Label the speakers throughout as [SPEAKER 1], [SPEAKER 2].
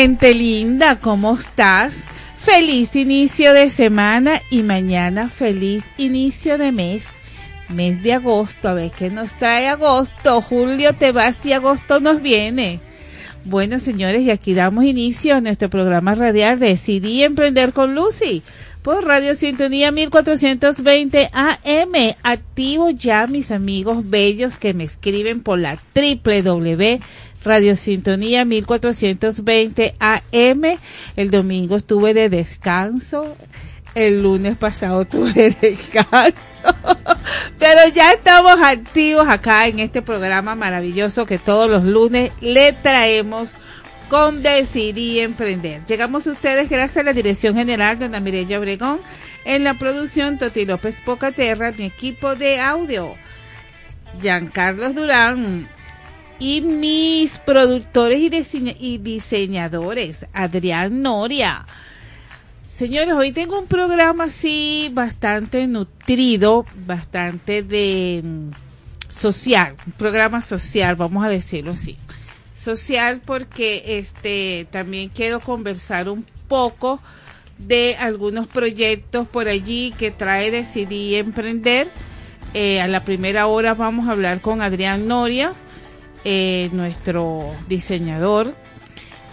[SPEAKER 1] Gente linda, ¿cómo estás? Feliz inicio de semana y mañana feliz inicio de mes, mes de agosto. A ver qué nos trae agosto. Julio te vas y agosto nos viene. Bueno, señores, y aquí damos inicio a nuestro programa radial Decidí Emprender con Lucy por Radio Sintonía 1420 AM. Activo ya mis amigos bellos que me escriben por la www Radio Sintonía 1420 AM. El domingo estuve de descanso. El lunes pasado tuve de descanso. Pero ya estamos activos acá en este programa maravilloso que todos los lunes le traemos con Decidí Emprender. Llegamos a ustedes gracias a la Dirección General Ana Mireya Obregón, en la producción Toti López Pocaterra, mi equipo de audio, Giancarlos Durán, y mis productores y, diseñadores, Adrián Noria. Señores, hoy tengo un programa así bastante nutrido, bastante de mm, social, un programa social, vamos a decirlo así. Social porque este también quiero conversar un poco de algunos proyectos por allí que trae Decidí Emprender. Eh, a la primera hora vamos a hablar con Adrián Noria, eh, nuestro diseñador.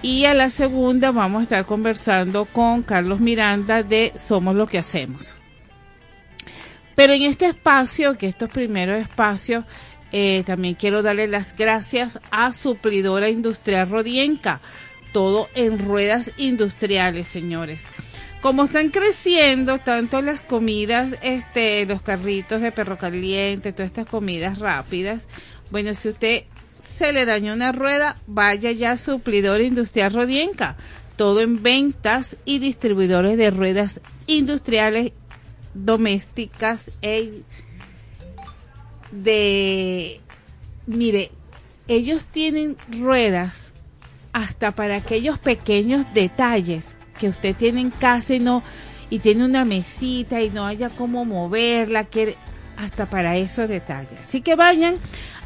[SPEAKER 1] Y a la segunda vamos a estar conversando con Carlos Miranda de Somos lo que hacemos. Pero en este espacio, que estos primeros espacios, eh, también quiero darle las gracias a Suplidora Industrial Rodienca. Todo en ruedas industriales, señores. Como están creciendo tanto las comidas, este, los carritos de perro caliente, todas estas comidas rápidas, bueno, si usted se le dañó una rueda, vaya ya a Suplidor Industrial Rodienca. Todo en ventas y distribuidores de ruedas industriales, domésticas e de... Mire, ellos tienen ruedas hasta para aquellos pequeños detalles que usted tiene en casa y no y tiene una mesita y no haya cómo moverla, que hasta para esos detalles. Así que vayan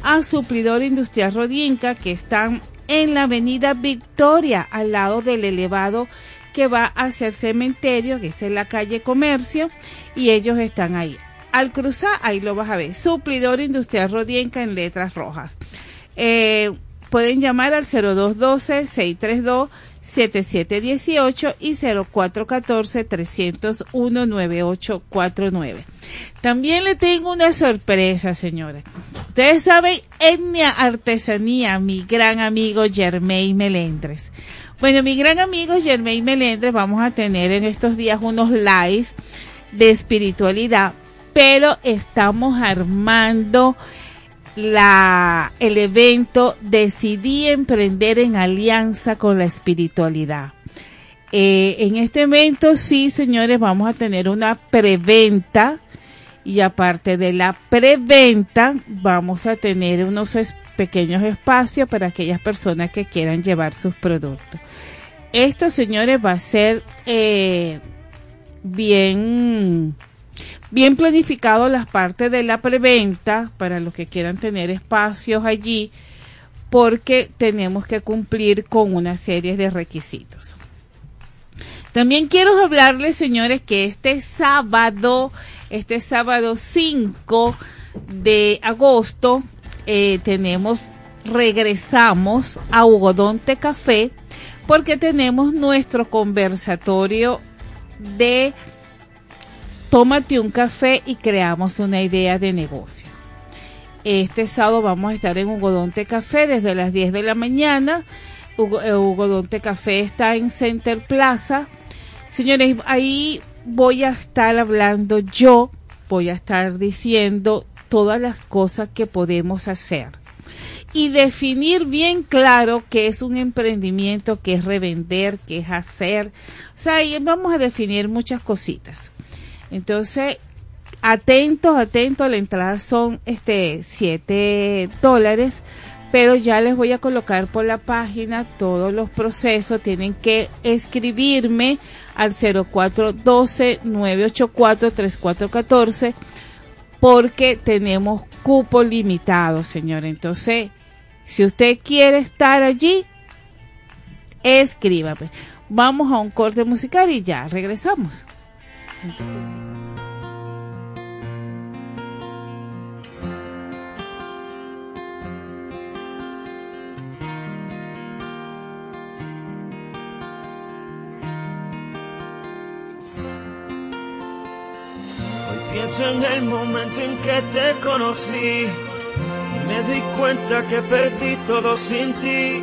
[SPEAKER 1] a Suplidor Industrial Rodienca que están en la avenida Victoria, al lado del elevado que va hacia el cementerio, que es en la calle Comercio, y ellos están ahí. Al cruzar, ahí lo vas a ver. Suplidor Industrial Rodienca en letras rojas. Eh, pueden llamar al 0212-632. 7718 y 0414-301-9849. También le tengo una sorpresa, señora. Ustedes saben, etnia artesanía, mi gran amigo Germain Melendres. Bueno, mi gran amigo Germain Melendres, vamos a tener en estos días unos lives de espiritualidad, pero estamos armando la, el evento Decidí emprender en alianza con la espiritualidad. Eh, en este evento, sí, señores, vamos a tener una preventa y aparte de la preventa, vamos a tener unos pequeños espacios para aquellas personas que quieran llevar sus productos. Esto, señores, va a ser eh, bien bien planificado las partes de la preventa para los que quieran tener espacios allí porque tenemos que cumplir con una serie de requisitos. También quiero hablarles, señores, que este sábado, este sábado 5 de agosto, eh, tenemos, regresamos a Hugodonte Café porque tenemos nuestro conversatorio de tómate un café y creamos una idea de negocio. Este sábado vamos a estar en Hugodonte Café desde las 10 de la mañana. Hugodonte eh, Café está en Center Plaza. Señores, ahí voy a estar hablando yo, voy a estar diciendo todas las cosas que podemos hacer y definir bien claro qué es un emprendimiento, qué es revender, qué es hacer. O sea, ahí vamos a definir muchas cositas. Entonces, atentos, atentos, la entrada son este 7 dólares, pero ya les voy a colocar por la página todos los procesos, tienen que escribirme al 0412-984-3414 porque tenemos cupo limitado, señor. Entonces, si usted quiere estar allí, escríbame. Vamos a un corte musical y ya regresamos.
[SPEAKER 2] Pienso en el momento en que te conocí y me di cuenta que perdí todo sin ti.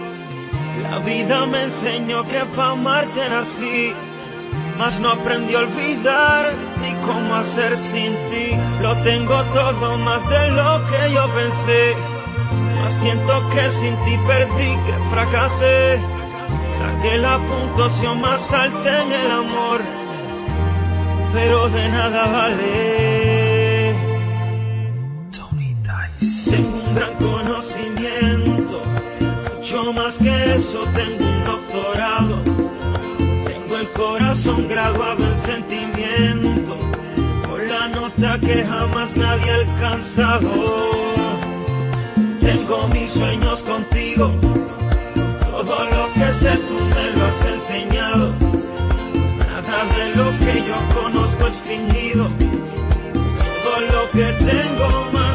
[SPEAKER 2] La vida me enseñó que para amarte nací, mas no aprendí a olvidar ni cómo hacer sin ti. Lo tengo todo más de lo que yo pensé, mas siento que sin ti perdí, que fracasé. Saqué la puntuación más alta en el amor pero de nada vale. Tony Dice. Tengo un gran conocimiento, mucho más que eso, tengo un doctorado. Tengo el corazón graduado en sentimiento, con la nota que jamás nadie ha alcanzado. Tengo mis sueños contigo, todo lo que sé tú me lo has enseñado De lo que yo conozco es fingido. Todo lo que tengo más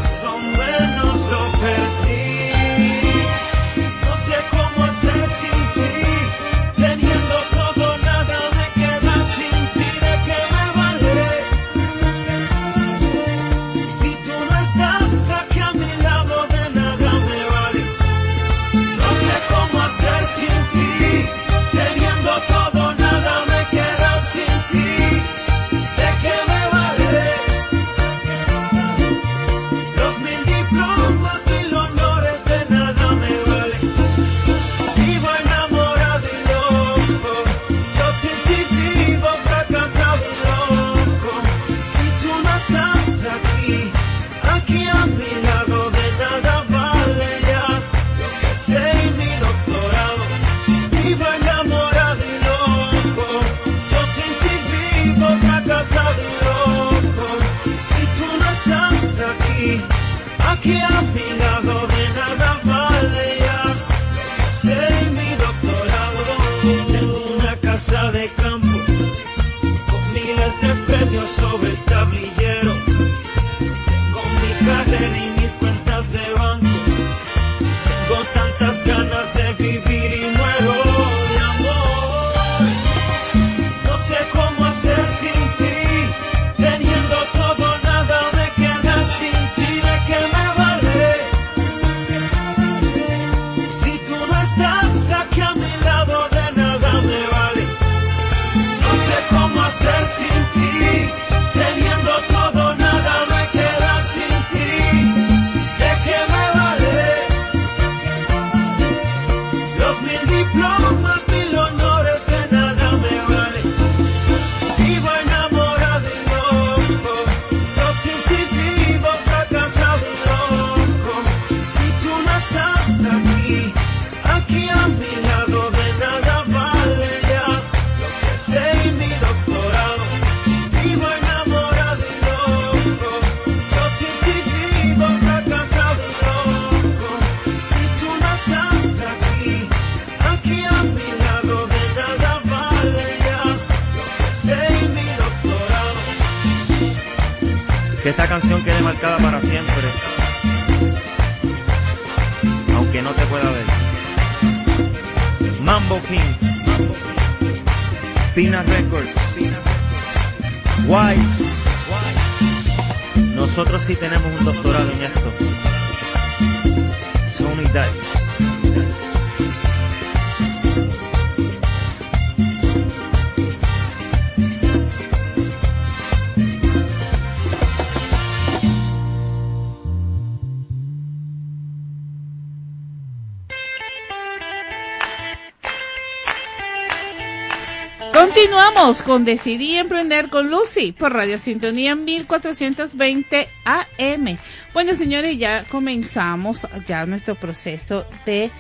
[SPEAKER 2] Con
[SPEAKER 1] Decidí Emprender con Lucy por Radio Sintonía 1420 AM. Bueno, señores, ya comenzamos ya nuestro proceso de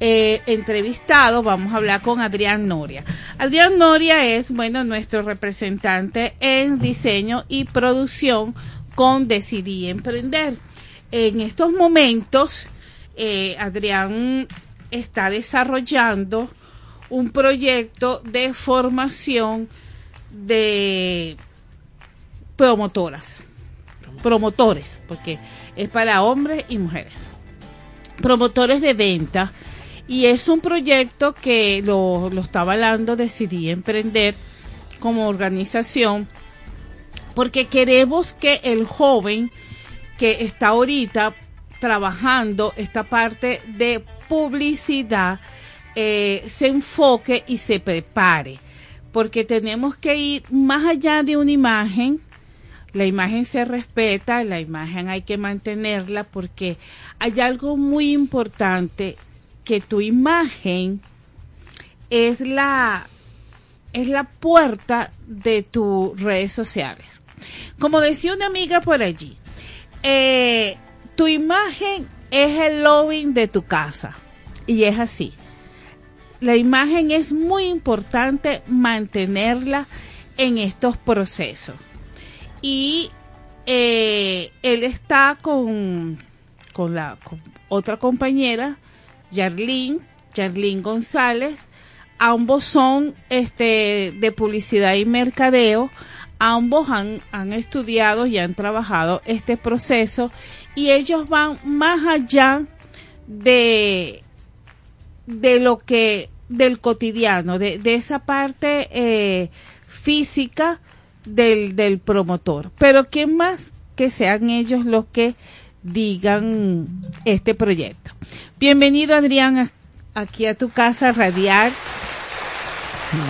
[SPEAKER 1] eh, entrevistado. Vamos a hablar con Adrián Noria. Adrián Noria es, bueno, nuestro representante en diseño y producción con Decidí Emprender. En estos momentos, eh, Adrián está desarrollando un proyecto de formación de promotoras, promotores, porque es para hombres y mujeres, promotores de venta. Y es un proyecto que lo, lo está avalando Decidí Emprender como organización, porque queremos que el joven que está ahorita trabajando esta parte de publicidad eh, se enfoque y se prepare, porque tenemos que ir más allá de una imagen. La imagen se respeta, la imagen hay que mantenerla porque hay algo muy importante que tu imagen es la es la puerta de tus redes sociales. Como decía una amiga por allí, eh, tu imagen es el lobbying de tu casa. Y es así. La imagen es muy importante mantenerla en estos procesos. Y eh, él está con, con la otra compañera, Yarlín, Yarlín González. Ambos son este, de publicidad y mercadeo. Ambos han, han estudiado y han trabajado este proceso y ellos van más allá de, de lo que, del cotidiano, de, de esa parte eh, física del, del promotor. Pero ¿quién más que sean ellos los que digan este proyecto? Bienvenido Adrián aquí a tu casa Radiar.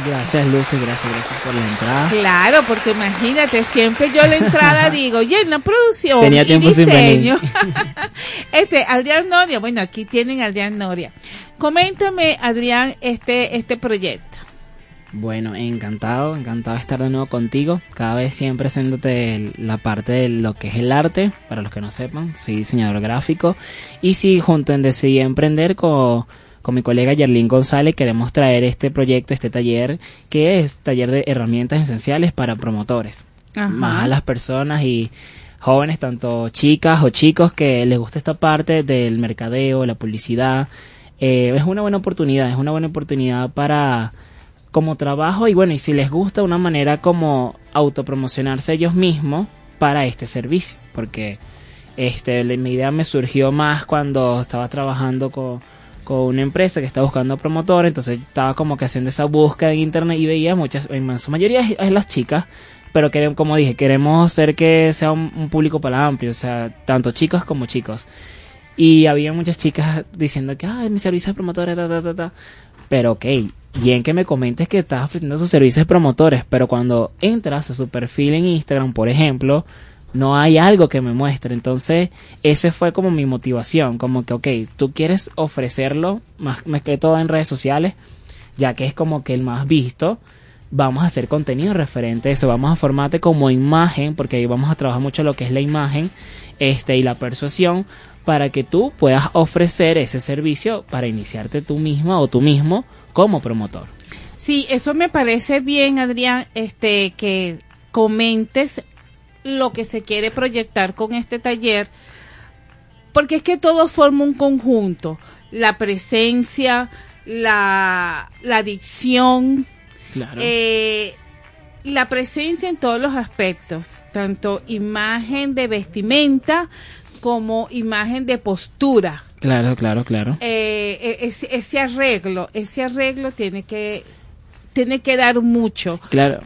[SPEAKER 3] Gracias, Lucy, gracias, gracias por la entrada.
[SPEAKER 1] Claro, porque imagínate, siempre yo la entrada digo, oye, en la producción
[SPEAKER 3] Tenía
[SPEAKER 1] y
[SPEAKER 3] tiempo sin
[SPEAKER 1] diseño. este, Adrián Noria, bueno, aquí tienen a Adrián Noria. Coméntame, Adrián, este, este proyecto.
[SPEAKER 3] Bueno, encantado, encantado de estar de nuevo contigo. Cada vez siempre haciéndote la parte de lo que es el arte, para los que no sepan, soy diseñador gráfico. Y sí, junto en Decidí Emprender con, con mi colega Yerlin González queremos traer este proyecto, este taller, que es taller de herramientas esenciales para promotores.
[SPEAKER 1] Ajá.
[SPEAKER 3] más a las personas y jóvenes, tanto chicas o chicos que les gusta esta parte del mercadeo, la publicidad. Eh, es una buena oportunidad, es una buena oportunidad para como trabajo y bueno, y si les gusta una manera como autopromocionarse ellos mismos para este servicio, porque este la- mi idea me surgió más cuando estaba trabajando con, con una empresa que estaba buscando promotor, entonces estaba como que haciendo esa búsqueda en internet y veía muchas, en su mayoría es, las chicas, pero queremos, como dije, queremos hacer que sea un, público para amplio, o sea, tanto chicos como chicos. Y había muchas chicas diciendo que, ay, mi servicio de promotores, ta, ta, ta, ta. Pero ok, bien que me comentes que estás ofreciendo sus servicios de promotores, pero cuando entras a su perfil en Instagram, por ejemplo, no hay algo que me muestre. Entonces, ese fue como mi motivación, como que, ok, tú quieres ofrecerlo más, más que todo en redes sociales, ya que es como que el más visto, vamos a hacer contenido referente a eso, vamos a formarte como imagen, porque ahí vamos a trabajar mucho lo que es la imagen este, y la persuasión, para que tú puedas ofrecer ese servicio para iniciarte tú misma o tú mismo como promotor.
[SPEAKER 1] Sí, eso me parece bien, Adrián, este, que comentes lo que se quiere proyectar con este taller, porque es que todo forma un conjunto. La presencia, la, la dicción,
[SPEAKER 3] Claro.
[SPEAKER 1] eh, la presencia en todos los aspectos, tanto imagen de vestimenta como imagen de postura.
[SPEAKER 3] claro, claro, claro.
[SPEAKER 1] Eh, e- ese, ese arreglo, ese arreglo tiene que tiene que dar mucho.
[SPEAKER 3] Claro.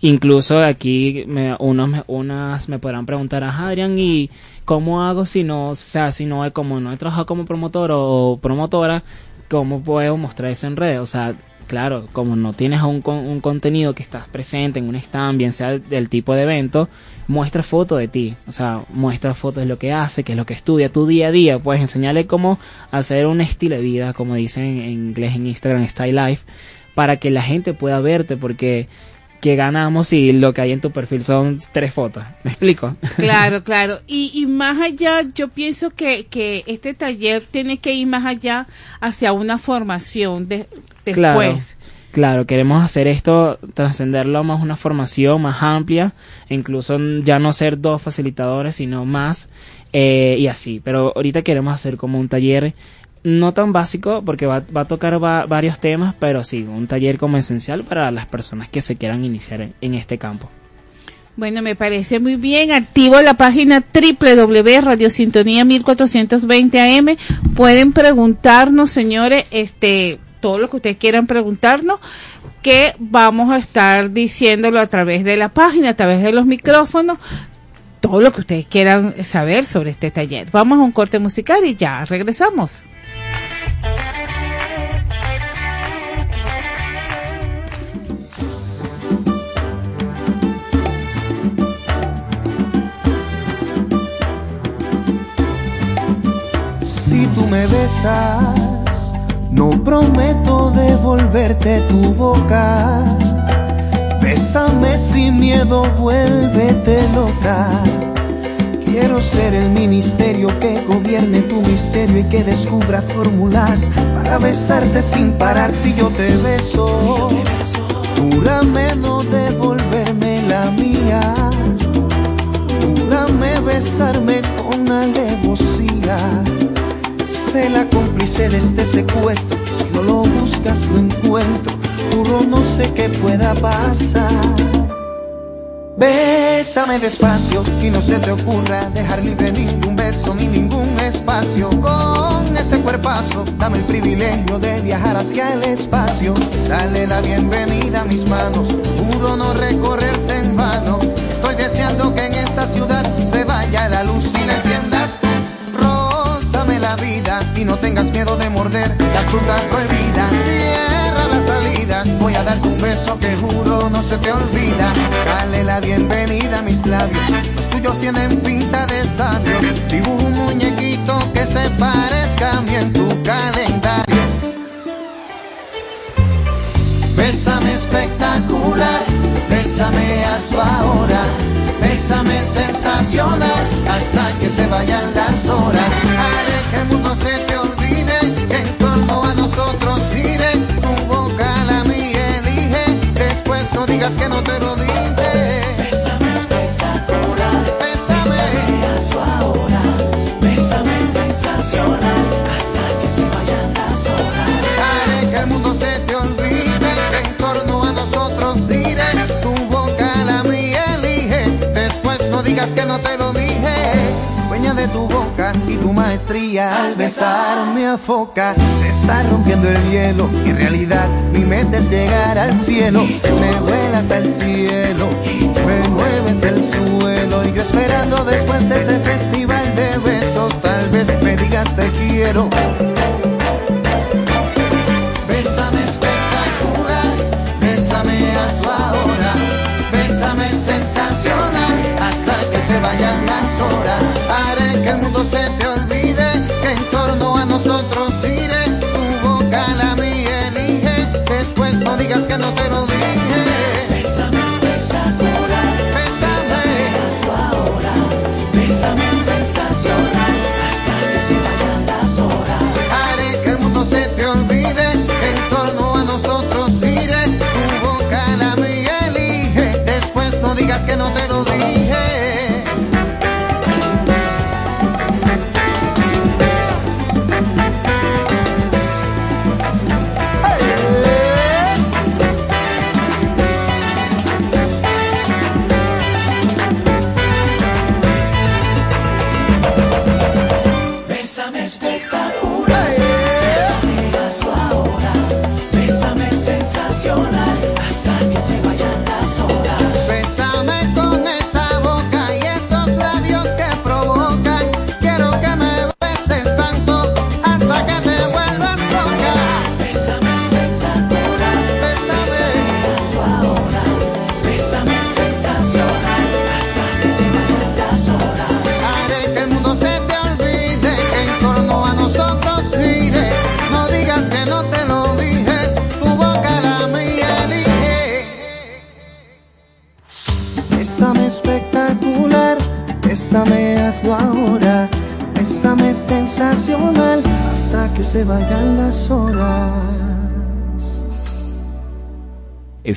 [SPEAKER 3] Incluso aquí me, unos, unas me podrán preguntar, "Ajá, Adrián, ¿y cómo hago si no, o sea, si no como no he trabajado como promotor o promotora, cómo puedo mostrar eso en redes? O sea, claro, como no tienes un, un contenido que estás presente en un stand, bien sea del tipo de evento, muestra fotos de ti, o sea, muestra fotos de lo que hace, que es lo que estudia, tu día a día, puedes enseñarle cómo hacer un estilo de vida, como dicen en inglés en Instagram, Style Life, para que la gente pueda verte, porque que ganamos si lo que hay en tu perfil son tres fotos. ¿Me explico?
[SPEAKER 1] Claro, claro. Y, y más allá, yo pienso que, que este taller tiene que ir más allá hacia una formación de, después.
[SPEAKER 3] Claro, queremos hacer esto, trascenderlo a más una formación más amplia, incluso ya no ser dos facilitadores, sino más, eh, y así. Pero ahorita queremos hacer como un taller no tan básico porque va, va a tocar va- varios temas, pero sí, un taller como esencial para las personas que se quieran iniciar en, este campo.
[SPEAKER 1] Bueno, me parece muy bien. Activo la página www.radiosintonía 1420 AM. Pueden preguntarnos, señores, este, todo lo que ustedes quieran preguntarnos, que vamos a estar diciéndolo a través de la página, a través de los micrófonos, todo lo que ustedes quieran saber sobre este taller. Vamos a un corte musical y ya regresamos.
[SPEAKER 4] Si tú me besas, no prometo devolverte tu boca. Bésame sin miedo, vuélvete loca. Quiero ser el ministerio que gobierne tu misterio y que descubra fórmulas para besarte sin parar si yo te beso. Júrame no devolverme la mía. Júrame besarme con alevosía. La cómplice de este secuestro. Si no lo buscas, lo encuentro. Juro, no sé qué pueda pasar. Bésame despacio y no se te ocurra dejar libre ningún beso ni ningún espacio. Con ese cuerpazo, dame el privilegio de viajar hacia el espacio. Dale la bienvenida a mis manos, juro no recorrerte en vano. Estoy deseando que en esta ciudad se vaya la luz y no tengas miedo de morder la fruta prohibida. Cierra las salidas, voy a darte un beso que juro no se te olvida. Dale la bienvenida a mis labios, los tuyos tienen pinta de sabio. Dibujo un muñequito que se parezca a mí en tu calendario.
[SPEAKER 5] Bésame espectacular, bésame hazlo ahora, bésame sensacional, hasta que se vayan las horas.
[SPEAKER 4] Haré que el mundo se te olvide, que en torno a nosotros gire. Tu boca la mía elige, después no digas que no te lo dije. Digas que no te lo dije. Dueña de tu boca y tu maestría al besar me afoca. Se está rompiendo el hielo y en realidad mi meta es llegar al cielo. Me vuelas al cielo, me mueves el suelo y yo esperando después de este festival de besos tal vez me digas te quiero.
[SPEAKER 5] Bésame espectacular, bésame hazlo ahora, bésame sensacional, se vayan las horas.
[SPEAKER 4] Haré que el mundo se te olvide, que en torno a nosotros gire. Tu boca la mía elige, después no digas que no te lo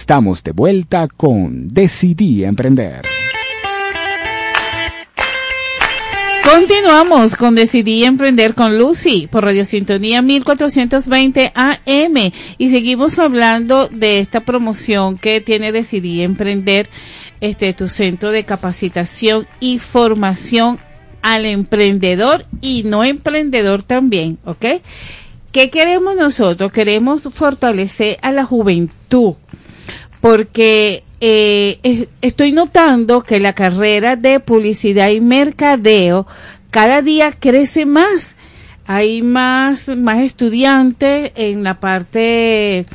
[SPEAKER 6] Estamos de vuelta con Decidí Emprender.
[SPEAKER 1] Continuamos con Decidí Emprender con Lucy por Radio Sintonía 1420 AM y seguimos hablando de esta promoción que tiene Decidí Emprender, este tu centro de capacitación y formación al emprendedor y no emprendedor también, ¿ok? ¿Qué queremos nosotros? Queremos fortalecer a la juventud porque eh, es- estoy notando que la carrera de publicidad y mercadeo cada día crece más. Hay más, más estudiantes en la parte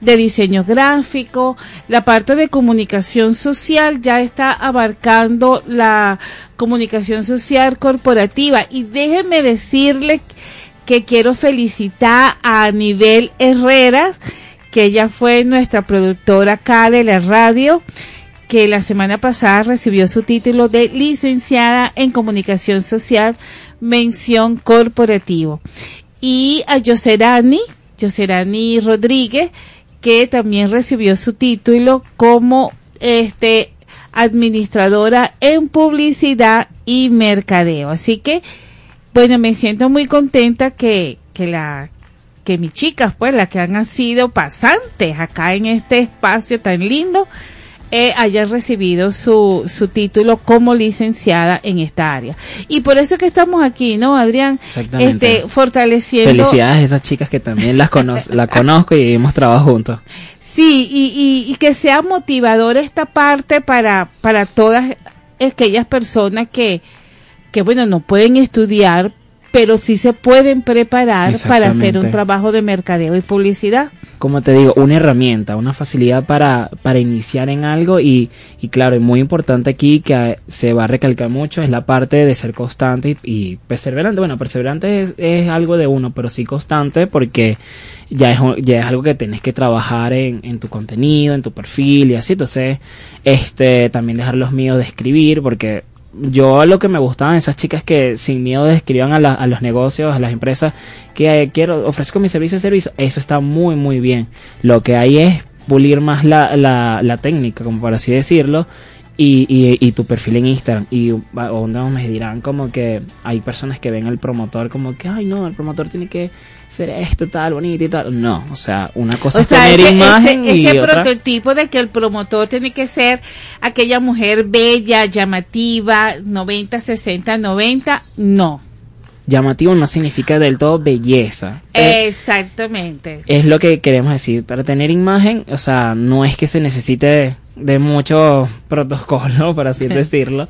[SPEAKER 1] de diseño gráfico, la parte de comunicación social ya está abarcando la comunicación social corporativa y déjenme decirle que quiero felicitar a Nivel Herreras, que ella fue nuestra productora acá de la radio, que la semana pasada recibió su título de licenciada en comunicación social, mención corporativo. Y a Yoserani, Yoserani Rodríguez, que también recibió su título como este administradora en publicidad y mercadeo. Así que, bueno, me siento muy contenta que, que la que mis chicas, pues, las que han sido pasantes acá en este espacio tan lindo, eh, hayan recibido su, su título como licenciada en esta área. Y por eso que estamos aquí, ¿no, Adrián?
[SPEAKER 3] Exactamente.
[SPEAKER 1] Este, fortaleciendo.
[SPEAKER 3] Felicidades a esas chicas que también las cono la conozco y hemos trabajado juntos.
[SPEAKER 1] Sí, y, y, y que sea motivador esta parte para, para todas aquellas personas que, que, bueno, no pueden estudiar, pero sí se pueden preparar para hacer un trabajo de mercadeo y publicidad.
[SPEAKER 3] como te digo, una herramienta, una facilidad para, para iniciar en algo y, y claro, y muy importante aquí que eh, se va a recalcar mucho es la parte de ser constante y, y perseverante. Bueno, perseverante es, es algo de uno, pero sí constante porque ya es, ya es algo que tienes que trabajar en, en tu contenido, en tu perfil y así. Entonces, este, también dejar los miedos de escribir porque yo lo que me gustaban esas chicas que sin miedo la- a los negocios, a las empresas, que eh, quiero, ofrezco mi servicio de servicio, eso está muy muy bien. Lo que hay es pulir más la, la, la técnica, como por así decirlo, y, y, y tu perfil en Instagram. Y va- o no, me dirán como que hay personas que ven al promotor como que, ay no, el promotor tiene que ser esto, tal, bonito y tal. No, o sea, una cosa
[SPEAKER 1] O
[SPEAKER 3] es
[SPEAKER 1] sea,
[SPEAKER 3] tener
[SPEAKER 1] ese,
[SPEAKER 3] imagen
[SPEAKER 1] ese-
[SPEAKER 3] y
[SPEAKER 1] ese
[SPEAKER 3] otra...
[SPEAKER 1] prototipo de que el promotor tiene que ser aquella mujer bella, llamativa, 90, 60, 90, no.
[SPEAKER 3] Llamativo no significa del todo belleza. Eh,
[SPEAKER 1] Exactamente.
[SPEAKER 3] es lo que queremos decir. Para tener imagen, o sea, no es que se necesite de, de mucho protocolo, por así decirlo.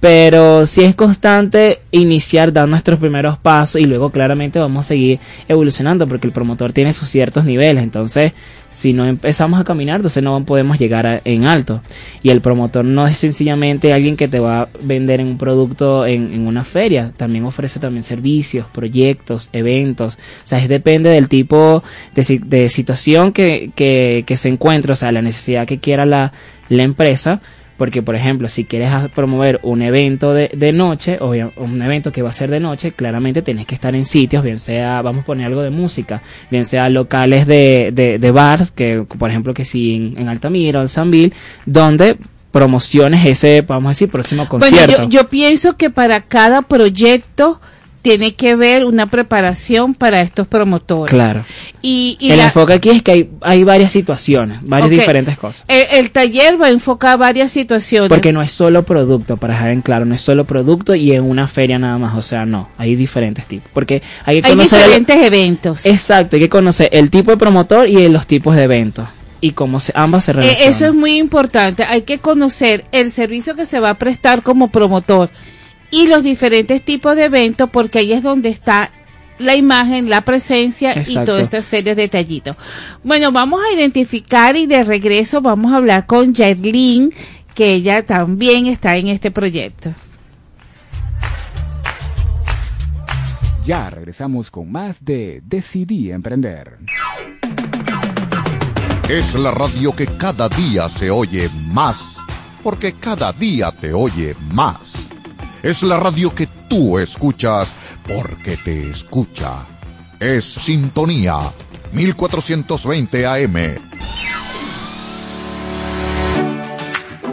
[SPEAKER 3] Pero sí es constante iniciar, dar nuestros primeros pasos y luego claramente vamos a seguir evolucionando porque el promotor tiene sus ciertos niveles. Entonces, si no empezamos a caminar, entonces no podemos llegar a- en alto. Y el promotor no es sencillamente alguien que te va a vender en un producto en, en una feria. También ofrece también servicios, proyectos, eventos. O sea, es depende del tipo de, de situación que, que, que se encuentre, o sea, la necesidad que quiera la, la empresa. Porque, por ejemplo, si quieres promover un evento de, de noche, o un evento que va a ser de noche, claramente tienes que estar en sitios, bien sea, vamos a poner algo de música, bien sea locales de, de, de bars, que por ejemplo que si en, en Altamira o en Sanville, donde promociones ese, vamos a decir, próximo
[SPEAKER 1] Bueno,
[SPEAKER 3] concierto.
[SPEAKER 1] yo, yo pienso que para cada proyecto tiene que haber una preparación para estos promotores.
[SPEAKER 3] Claro.
[SPEAKER 1] Y, y
[SPEAKER 3] el
[SPEAKER 1] la-
[SPEAKER 3] enfoque aquí es que hay, hay varias situaciones, varias diferentes cosas.
[SPEAKER 1] el, el taller va a enfocar varias situaciones.
[SPEAKER 3] Porque no es solo producto, para dejar en claro, no es solo producto y en una feria nada más, o sea, no, hay diferentes tipos. Porque hay que
[SPEAKER 1] hay
[SPEAKER 3] conocer... el-
[SPEAKER 1] diferentes eventos.
[SPEAKER 3] Exacto, hay que conocer el tipo de promotor y los tipos de eventos. Y cómo se, ambas se
[SPEAKER 1] Eh,
[SPEAKER 3] relacionan.
[SPEAKER 1] eso es muy importante. Hay que conocer el servicio que se va a prestar como promotor y los diferentes tipos de eventos porque ahí es donde está la imagen, la presencia y toda esta serie de detallitos. Bueno, vamos a identificar y de regreso vamos a hablar con Jairlin, que ella también está en este proyecto.
[SPEAKER 6] Ya regresamos con más de Decidí Emprender.
[SPEAKER 7] Es la radio que cada día se oye más, porque cada día te oye más. Es la radio que tú escuchas porque te escucha. Es Sintonía 1420 AM.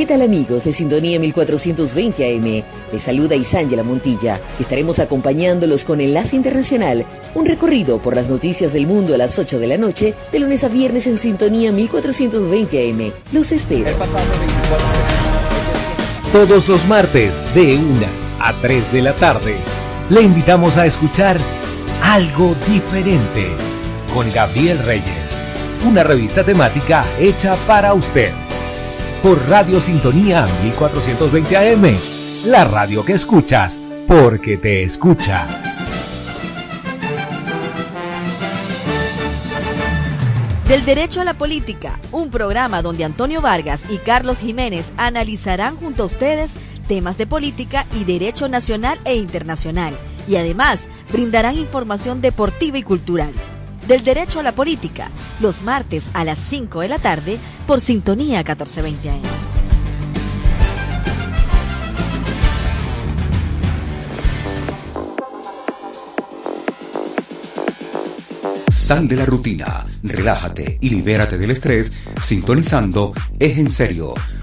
[SPEAKER 8] ¿Qué tal amigos de Sintonía 1420 AM? Les saluda Isángela Montilla. Estaremos acompañándolos con Enlace Internacional, un recorrido por las noticias del mundo a las 8 de la noche, de lunes a viernes en Sintonía 1420 AM. Los espero.
[SPEAKER 9] Todos los martes, de 1 a 3 de la tarde, le invitamos a escuchar Algo Diferente con Gabriel Reyes, una revista temática hecha para usted. Por Radio Sintonía 1420 AM, la radio que escuchas porque te escucha.
[SPEAKER 10] Del Derecho a la Política, un programa donde Antonio Vargas y Carlos Jiménez analizarán junto a ustedes temas de política y derecho nacional e internacional, y además brindarán información deportiva y cultural. Del Derecho a la Política, los martes a las 5 de la tarde por Sintonía 1420 AM.
[SPEAKER 11] Sal de la rutina, relájate y libérate del estrés sintonizando Es en serio,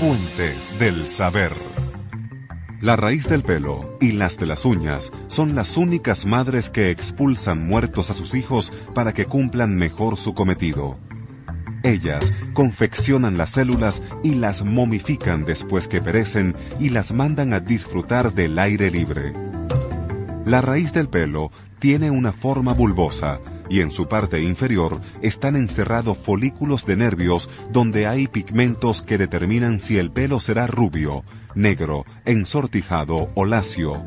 [SPEAKER 12] Fuentes del Saber. La raíz del pelo y las de las uñas son las únicas madres que expulsan muertos a sus hijos para que cumplan mejor su cometido. Ellas confeccionan las células y las momifican después que perecen y las mandan a disfrutar del aire libre. La raíz del pelo tiene una forma bulbosa y en su parte inferior están encerrados folículos de nervios donde hay pigmentos que determinan si el pelo será rubio, negro, ensortijado o lacio.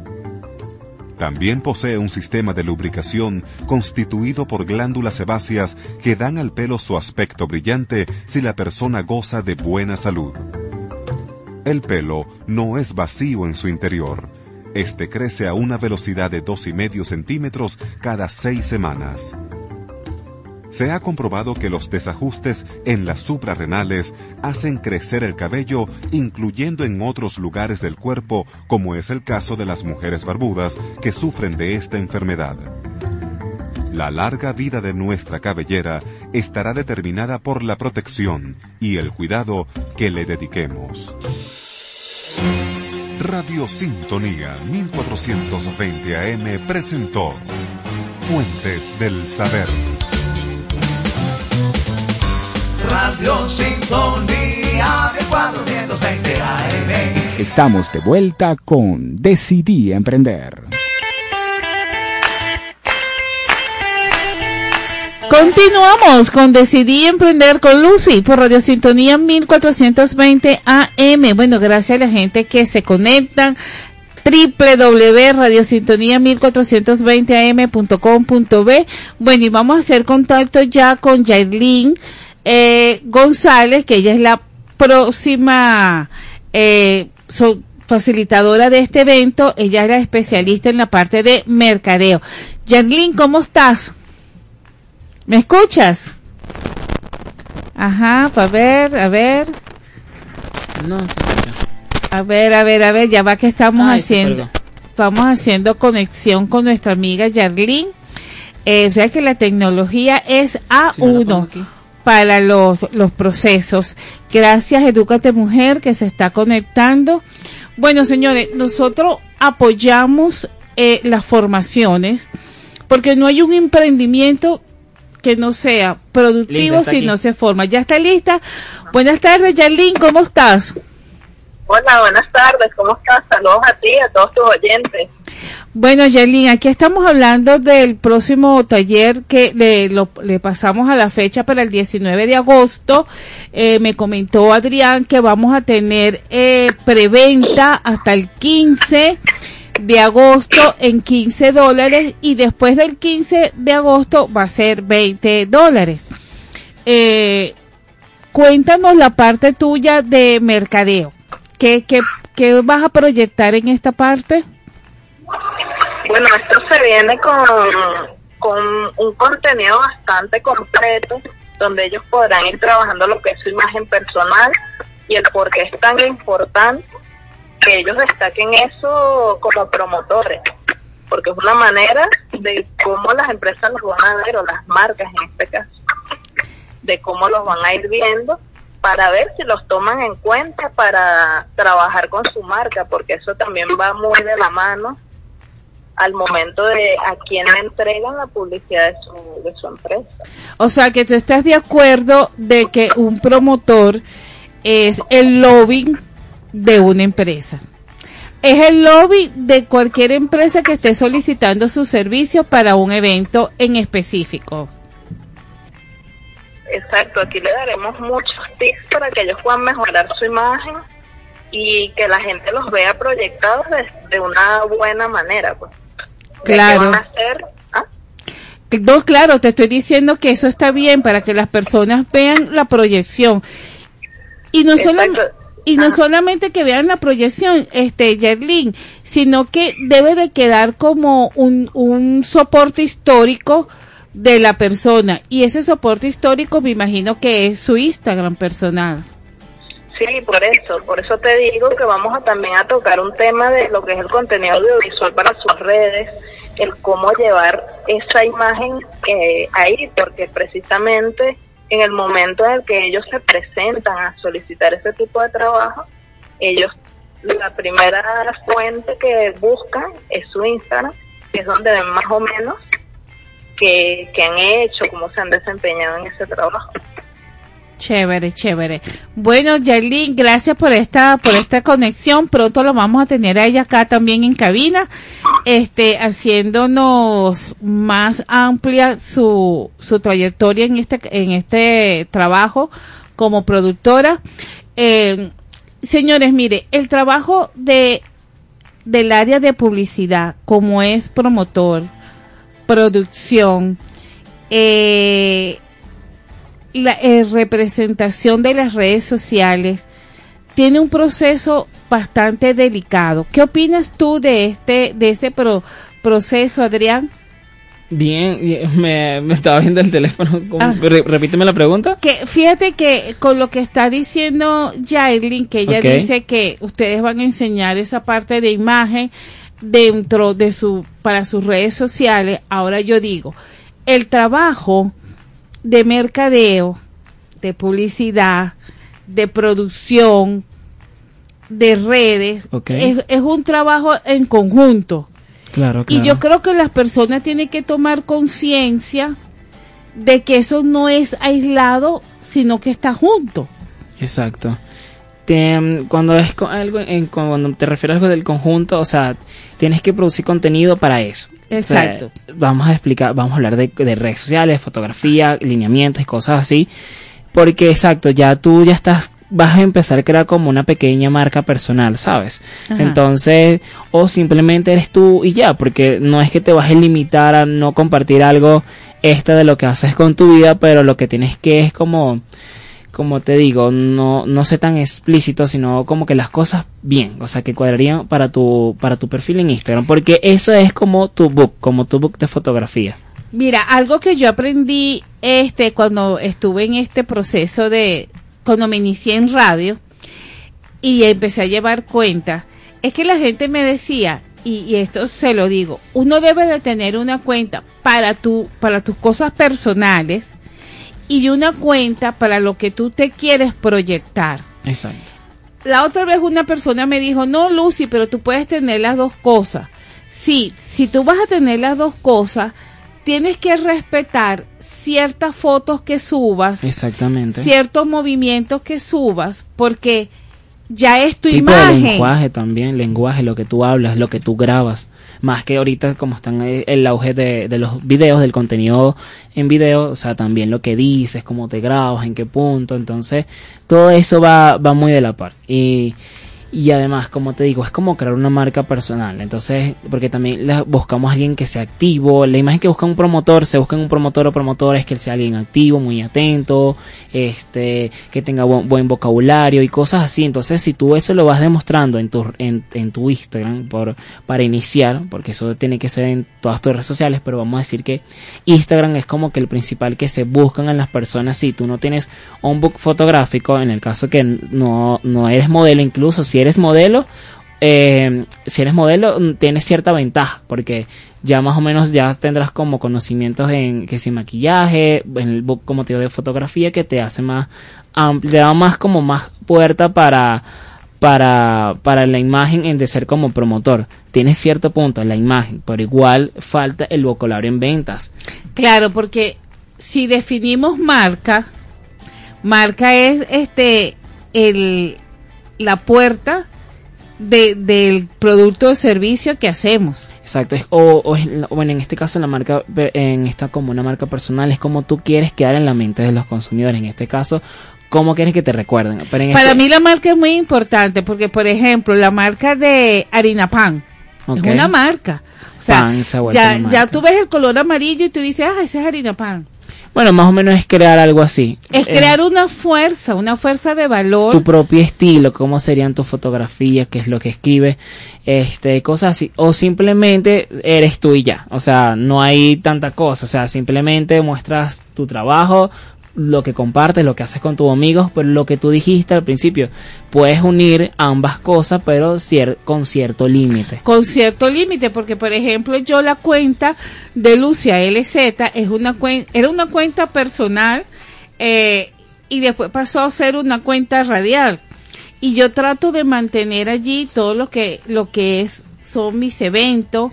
[SPEAKER 12] También posee un sistema de lubricación constituido por glándulas sebáceas que dan al pelo su aspecto brillante si la persona goza de buena salud. El pelo no es vacío en su interior. Este crece a una velocidad de 2,5 centímetros cada seis semanas. Se ha comprobado que los desajustes en las suprarrenales hacen crecer el cabello, incluyendo en otros lugares del cuerpo, como es el caso de las mujeres barbudas que sufren de esta enfermedad. La larga vida de nuestra cabellera estará determinada por la protección y el cuidado que le dediquemos. Radio Sintonía 1420 AM presentó Fuentes del Saber.
[SPEAKER 4] Radio Sintonía de 420 AM.
[SPEAKER 6] Estamos de vuelta con Decidí Emprender.
[SPEAKER 1] Continuamos con Decidí Emprender con Lucy por Radio Sintonía 1420 AM. Bueno, gracias a la gente que se conectan www.radiosintonía1420am.com.b Bueno, y vamos a hacer contacto ya con Jailin eh, González, que ella es la próxima eh, so- facilitadora de este evento. Ella era especialista en la parte de mercadeo. Jailin, ¿cómo estás? ¿Me escuchas? Ajá, para ver, a ver.
[SPEAKER 3] No, se escucha.
[SPEAKER 1] A ver, a ver, a ver, ya va que estamos
[SPEAKER 3] Ay,
[SPEAKER 1] haciendo, estamos haciendo conexión con nuestra amiga Yarlín. Eh, o sea que la tecnología es
[SPEAKER 3] Sí, yo la pongo
[SPEAKER 1] A1
[SPEAKER 3] aquí.
[SPEAKER 1] para los, los procesos. Gracias, Edúcate Mujer, que se está conectando. Bueno, señores, nosotros apoyamos eh, las formaciones porque no hay un emprendimiento que no sea productivo
[SPEAKER 3] Linda,
[SPEAKER 1] si
[SPEAKER 3] aquí.
[SPEAKER 1] no se forma. Ya está lista. Buenas tardes, Yarlín, ¿cómo estás?
[SPEAKER 13] Hola, buenas tardes, ¿cómo estás? Saludos a ti y a todos tus oyentes.
[SPEAKER 1] Bueno, Yarlín, aquí estamos hablando del próximo taller que le, lo- le pasamos a la fecha para el 19 de agosto. Eh, me comentó Adrián que vamos a tener eh, preventa hasta el 15 de agosto en 15 dólares y después del 15 de agosto va a ser 20 dólares. Eh, cuéntanos la parte tuya de mercadeo. ¿Qué, qué, qué vas a proyectar en esta parte?
[SPEAKER 13] Bueno, esto se viene con, con un contenido bastante completo donde ellos podrán ir trabajando lo que es su imagen personal y el por qué es tan importante que ellos destaquen eso como promotores, porque es una manera de cómo las empresas los van a ver, o las marcas en este caso, de cómo los van a ir viendo para ver si los toman en cuenta para trabajar con su marca, porque eso también va muy de la mano al momento de a quién le entregan la publicidad de su, de su empresa.
[SPEAKER 1] O sea, que tú estás de acuerdo de que un promotor es el lobby de una empresa. Es el lobby de cualquier empresa que esté solicitando su servicio para un evento en específico.
[SPEAKER 13] Exacto, aquí le daremos muchos tips para que ellos puedan mejorar su imagen y que la gente los vea proyectados de, de una buena manera. Pues.
[SPEAKER 1] Claro.
[SPEAKER 13] van a hacer ¿ah?
[SPEAKER 1] No, claro, te estoy diciendo que eso está bien para que las personas vean la proyección. Y no,
[SPEAKER 13] Exacto.
[SPEAKER 1] solam- y no solamente que vean la proyección, este, Yerlin, sino que debe de quedar como un, un soporte histórico de la persona. Y ese soporte histórico me imagino que es su Instagram personal.
[SPEAKER 13] Sí, por eso, por eso te digo que vamos a también a tocar un tema de lo que es el contenido audiovisual para sus redes, el cómo llevar esa imagen eh, ahí, porque precisamente en el momento en el que ellos se presentan a solicitar ese tipo de trabajo, ellos la primera fuente que buscan es su Instagram, que es donde ven más o menos que, que han hecho, cómo se han desempeñado en ese trabajo.
[SPEAKER 1] Chévere, chévere. Bueno, Yarlin, gracias por esta, por esta conexión. Pronto lo vamos a tener a ella acá también en cabina, este, haciéndonos más amplia su, su trayectoria en este, en este trabajo como productora. Eh, señores, mire, el trabajo de, del área de publicidad, como es promotor, producción, eh, la eh, representación de las redes sociales tiene un proceso bastante delicado. ¿Qué opinas tú de este de ese pro- proceso, Adrián?
[SPEAKER 3] Bien, bien, me, me estaba viendo el teléfono.
[SPEAKER 1] Ah.
[SPEAKER 3] Re- repíteme la pregunta.
[SPEAKER 1] Que fíjate que con lo que está diciendo Jailin, que ella dice que ustedes van a enseñar esa parte de imagen dentro de su para sus redes sociales. Ahora yo digo, el trabajo de mercadeo, de publicidad, de producción, de redes, es, es un trabajo en conjunto.
[SPEAKER 3] Claro,
[SPEAKER 1] Y yo creo que las personas tienen que tomar conciencia de que eso no es aislado, sino que está junto.
[SPEAKER 3] Exacto. Te- mm, cuando es co- algo en, cuando te refieres a algo del conjunto, o sea, tienes que producir contenido para eso. O sea,
[SPEAKER 1] Exacto.
[SPEAKER 3] vamos a explicar, vamos a hablar de, de redes sociales, fotografía, lineamientos y cosas así. Porque exacto, ya tú ya estás, vas a empezar a crear como una pequeña marca personal, ¿sabes?
[SPEAKER 1] Ajá.
[SPEAKER 3] Entonces, o simplemente eres tú y ya, porque no es que te vas a limitar a no compartir algo extra de lo que haces con tu vida, pero lo que tienes que es como, como te digo, no, no sé tan explícito, sino como que las cosas bien, o sea, que cuadrarían para tu, para tu perfil en Instagram, porque eso es como tu book, como tu book de fotografía.
[SPEAKER 1] Mira, algo que yo aprendí este cuando estuve en este proceso de cuando me inicié en radio y empecé a llevar cuenta, es que la gente me decía, y, y esto se lo digo, uno debe de tener una cuenta para tu, para tus cosas personales y una cuenta para lo que tú te quieres proyectar.
[SPEAKER 3] Exacto.
[SPEAKER 1] La otra vez una persona me dijo, no Lucy, pero tú puedes tener las dos cosas. Sí, si tú vas a tener las dos cosas, tienes que respetar ciertas fotos que subas,
[SPEAKER 3] Exactamente.
[SPEAKER 1] ciertos movimientos que subas, porque ya es tu
[SPEAKER 3] tipo de
[SPEAKER 1] imagen.
[SPEAKER 3] lenguaje también, lenguaje, lo que tú hablas, lo que tú grabas. Más que ahorita como están eh, el auge de, de los videos, del contenido en video, o sea, también lo que dices, cómo te grabas, en qué punto. Entonces, todo eso va, va muy de la par. Y, y además, como te digo, es como crear una marca personal. Entonces, porque también buscamos a alguien que sea activo. La imagen que busca un promotor, se busca un promotor o promotor es que él sea alguien activo, muy atento, este, que tenga buen, buen vocabulario y cosas así. Entonces, si tú eso lo vas demostrando en tu, en, en tu Instagram por, para iniciar, porque eso tiene que ser en todas tus redes sociales, pero vamos a decir que Instagram es como que el principal que se buscan en las personas. Si tú no tienes un book fotográfico, en el caso que no, no eres modelo, incluso si eres modelo, eh, si eres modelo mm, tienes cierta ventaja porque ya más o menos ya tendrás como conocimientos en que si maquillaje, en el como te digo de fotografía que te hace más amplio, te da más como más puerta para para para la imagen en de ser como promotor. Tienes cierto punto en la imagen, pero igual falta el vocabulario en ventas.
[SPEAKER 1] Claro, porque si definimos marca, marca es este el la puerta de, del producto o servicio que hacemos.
[SPEAKER 3] Exacto, es, o, o bueno, en este caso la marca, en esta como una marca personal, es como tú quieres quedar en la mente de los consumidores. En este caso, cómo quieres que te recuerden. Pero en
[SPEAKER 1] Para
[SPEAKER 3] este-
[SPEAKER 1] mí la marca es muy importante porque, por ejemplo, la marca de harina pan es una marca. O sea,
[SPEAKER 3] Pan se
[SPEAKER 1] ya, ya tú ves el color amarillo y tú dices, ah, ese es harina pan.
[SPEAKER 3] Bueno, más o menos es crear algo así.
[SPEAKER 1] Es
[SPEAKER 3] Eh,
[SPEAKER 1] crear una fuerza, una fuerza de valor.
[SPEAKER 3] tu propio estilo, cómo serían tus fotografías, qué es lo que escribes, este, cosas así. O simplemente eres tú y ya. O sea, no hay tanta cosa. O sea, simplemente muestras tu trabajo, lo que compartes, lo que haces con tus amigos, pero lo que tú dijiste al principio, puedes unir ambas cosas, pero cier- con cierto límite.
[SPEAKER 1] con cierto límite, porque por ejemplo yo la cuenta de Lucia LZ es una era una cuenta personal eh, y después pasó a ser una cuenta radial y yo trato de mantener allí todo lo que lo que es son mis eventos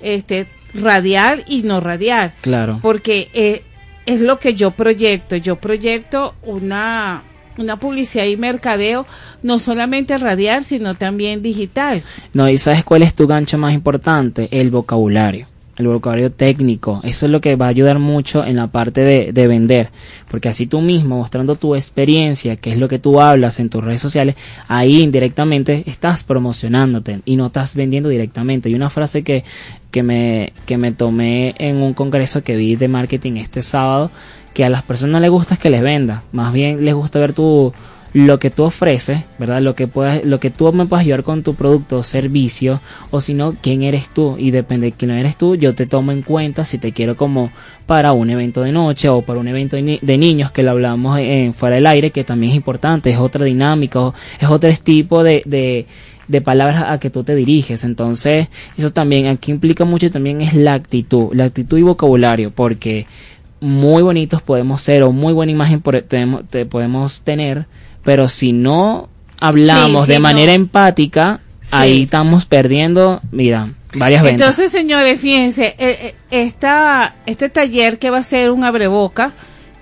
[SPEAKER 1] este radial y no radial
[SPEAKER 3] Claro.
[SPEAKER 1] porque eh, es lo que yo proyecto. Yo proyecto una, una publicidad y mercadeo no solamente radial, sino también digital.
[SPEAKER 3] No, y ¿sabes cuál es tu gancho más importante? El vocabulario. El vocabulario técnico. Eso es lo que va a ayudar mucho en la parte de, de vender. Porque así tú mismo, mostrando tu experiencia, que es lo que tú hablas en tus redes sociales, ahí indirectamente estás promocionándote y no estás vendiendo directamente. Y una frase que, que, me, que me tomé en un congreso que vi de marketing este sábado, que a las personas no les gusta que les venda. Más bien les gusta ver tu, lo que tú ofreces, ¿verdad? Lo que puedas, lo que tú me puedas ayudar con tu producto o servicio, o si no, quién eres tú. Y depende de quién eres tú, yo te tomo en cuenta si te quiero como para un evento de noche o para un evento de, ni- de niños que lo hablamos en, fuera del aire, que también es importante, es otra dinámica, es otro tipo de, de, de palabras a que tú te diriges. Entonces, eso también aquí implica mucho también es la actitud, la actitud y vocabulario, porque muy bonitos podemos ser o muy buena imagen te podemos tener, pero si no hablamos
[SPEAKER 1] Sí, sí,
[SPEAKER 3] de
[SPEAKER 1] no.
[SPEAKER 3] manera empática, ahí estamos perdiendo, mira, varias ventas.
[SPEAKER 1] Entonces, señores, fíjense, eh, eh, esta, este taller que va a ser un abreboca,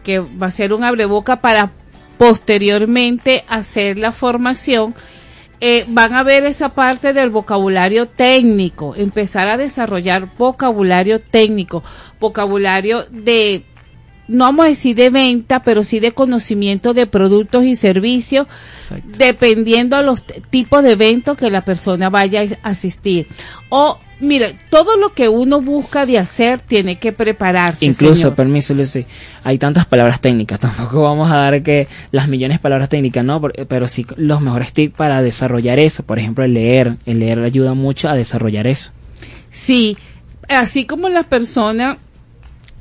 [SPEAKER 1] que va a ser un abreboca para posteriormente hacer la formación, eh, van a ver esa parte del vocabulario técnico, empezar a desarrollar vocabulario técnico, vocabulario de, no vamos a decir de venta, pero sí de conocimiento de productos y servicios, dependiendo a los tipos de eventos que la persona vaya a asistir. O, mire, todo lo que uno busca de hacer tiene que prepararse.
[SPEAKER 3] Incluso,
[SPEAKER 1] señor.
[SPEAKER 3] permiso Lucy, hay tantas palabras técnicas, tampoco vamos a dar que las millones de palabras técnicas, no, Por- pero sí los mejores tips para desarrollar eso, por ejemplo, el leer, el leer ayuda mucho a desarrollar eso.
[SPEAKER 1] Sí, así como la persona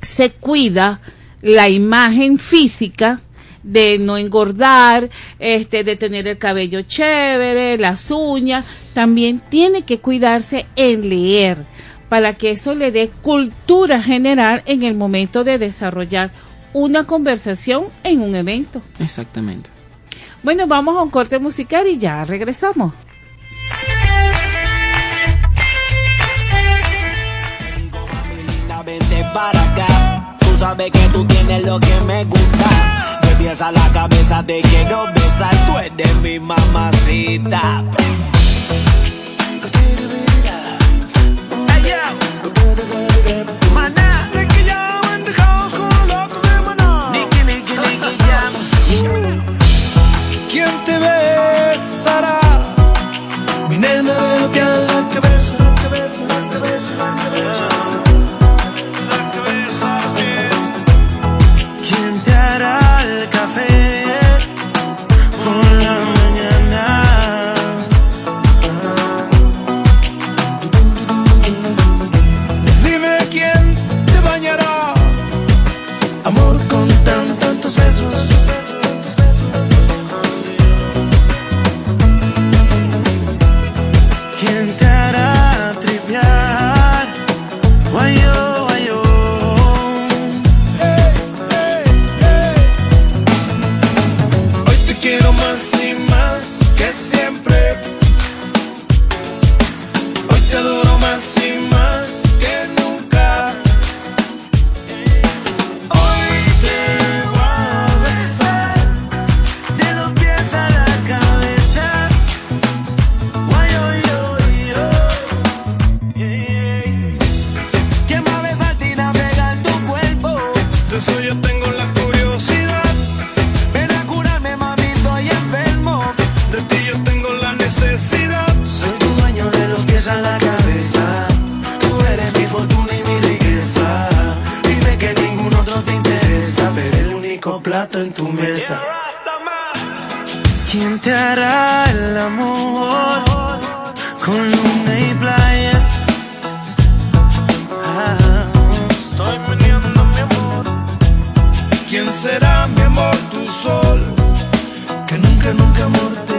[SPEAKER 1] se cuida la imagen física, de no engordar, este, de tener el cabello chévere, las uñas, también tiene que cuidarse en leer para que eso le dé cultura general en el momento de desarrollar una conversación en un evento.
[SPEAKER 3] Exactamente.
[SPEAKER 1] Bueno, vamos a un corte musical y ya regresamos.
[SPEAKER 5] Linda, vente para acá. Sabes que tú tienes lo que me gusta. Me pies a la cabeza, te quiero besar. Tú eres mi mamacita. Hey, yo. Plato en tu mesa. ¿Quién te hará el amor con luna y playa? Ah,
[SPEAKER 4] Estoy meneando mi amor. ¿Quién será mi amor, tu sol? Que nunca, nunca amor te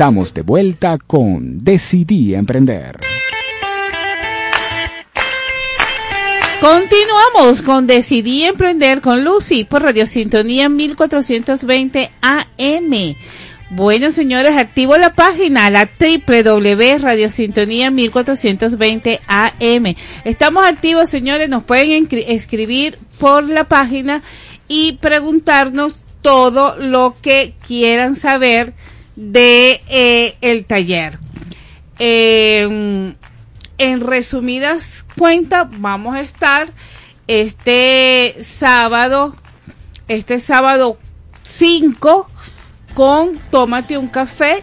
[SPEAKER 6] Estamos de vuelta con Decidí Emprender.
[SPEAKER 1] Continuamos con Decidí Emprender con Lucy por Radio Sintonía 1420 AM. Bueno, señores, activo la página, la www.radiosintonía 1420 AM. Estamos activos, señores, nos pueden escribir por la página y preguntarnos todo lo que quieran saber de eh, el taller. Eh, en resumidas cuentas, vamos a estar este sábado, este sábado 5 con Tómate un café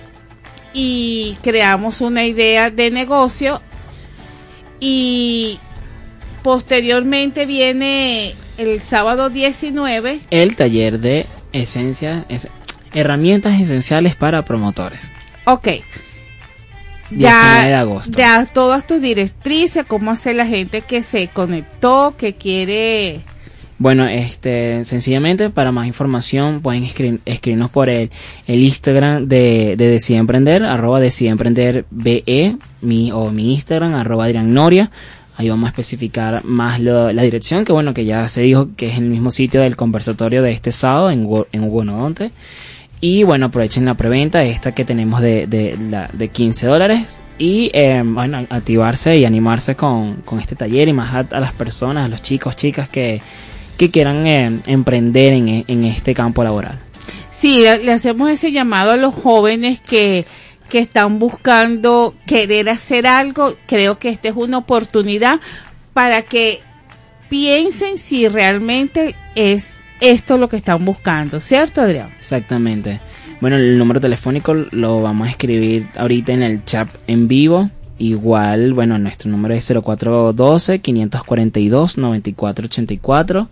[SPEAKER 1] y creamos una idea de negocio y posteriormente viene el sábado 19
[SPEAKER 3] El taller de esencia, es- herramientas esenciales para promotores.
[SPEAKER 1] Ok.
[SPEAKER 3] 19 de
[SPEAKER 1] Ya,
[SPEAKER 3] agosto.
[SPEAKER 1] ya todas tus directrices, cómo hacer la gente que se conectó, que quiere...
[SPEAKER 3] Bueno, este, sencillamente para más información pueden escri- escribirnos por el, el Instagram de, de Decide Emprender, arroba Decide Emprender BE, mi, o mi Instagram, arroba Adrián Noria. Ahí vamos a especificar más lo- la dirección, que bueno, que ya se dijo que es el mismo sitio del conversatorio de este sábado en, en Hugo Nodonte. Y bueno, aprovechen la preventa, esta que tenemos de, de, la, de 15 dólares. Y eh, bueno, activarse y animarse con, con este taller y más a, las personas, a los chicos, chicas que, que quieran eh, emprender en, en este campo laboral.
[SPEAKER 1] Sí, le hacemos ese llamado a los jóvenes que, que están buscando querer hacer algo. Creo que esta es una oportunidad para que piensen si realmente es esto lo que están buscando, ¿cierto, Adrián?
[SPEAKER 3] Exactamente. Bueno, el número telefónico lo vamos a escribir ahorita en el chat en vivo. Igual, bueno, nuestro número es 0412-542-9484.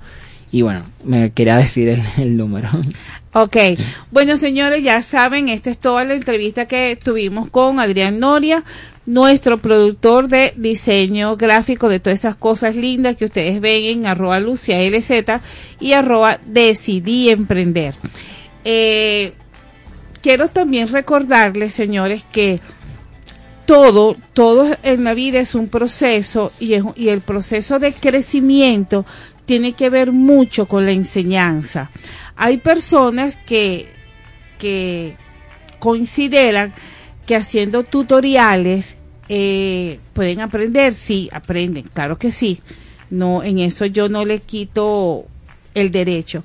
[SPEAKER 3] Y bueno, me quería decir el, el número.
[SPEAKER 1] Ok, bueno señores, ya saben, esta es toda la entrevista que tuvimos con Adrián Noria, nuestro productor de diseño gráfico de todas esas cosas lindas que ustedes ven en arroba Lucia LZ y arroba decidí emprender. Eh, quiero también recordarles, señores, que todo, todo en la vida es un proceso y, es- y el proceso de crecimiento tiene que ver mucho con la enseñanza. Hay personas que, que consideran que haciendo tutoriales eh, pueden aprender. Sí, aprenden, claro que sí. No, en eso yo no le quito el derecho.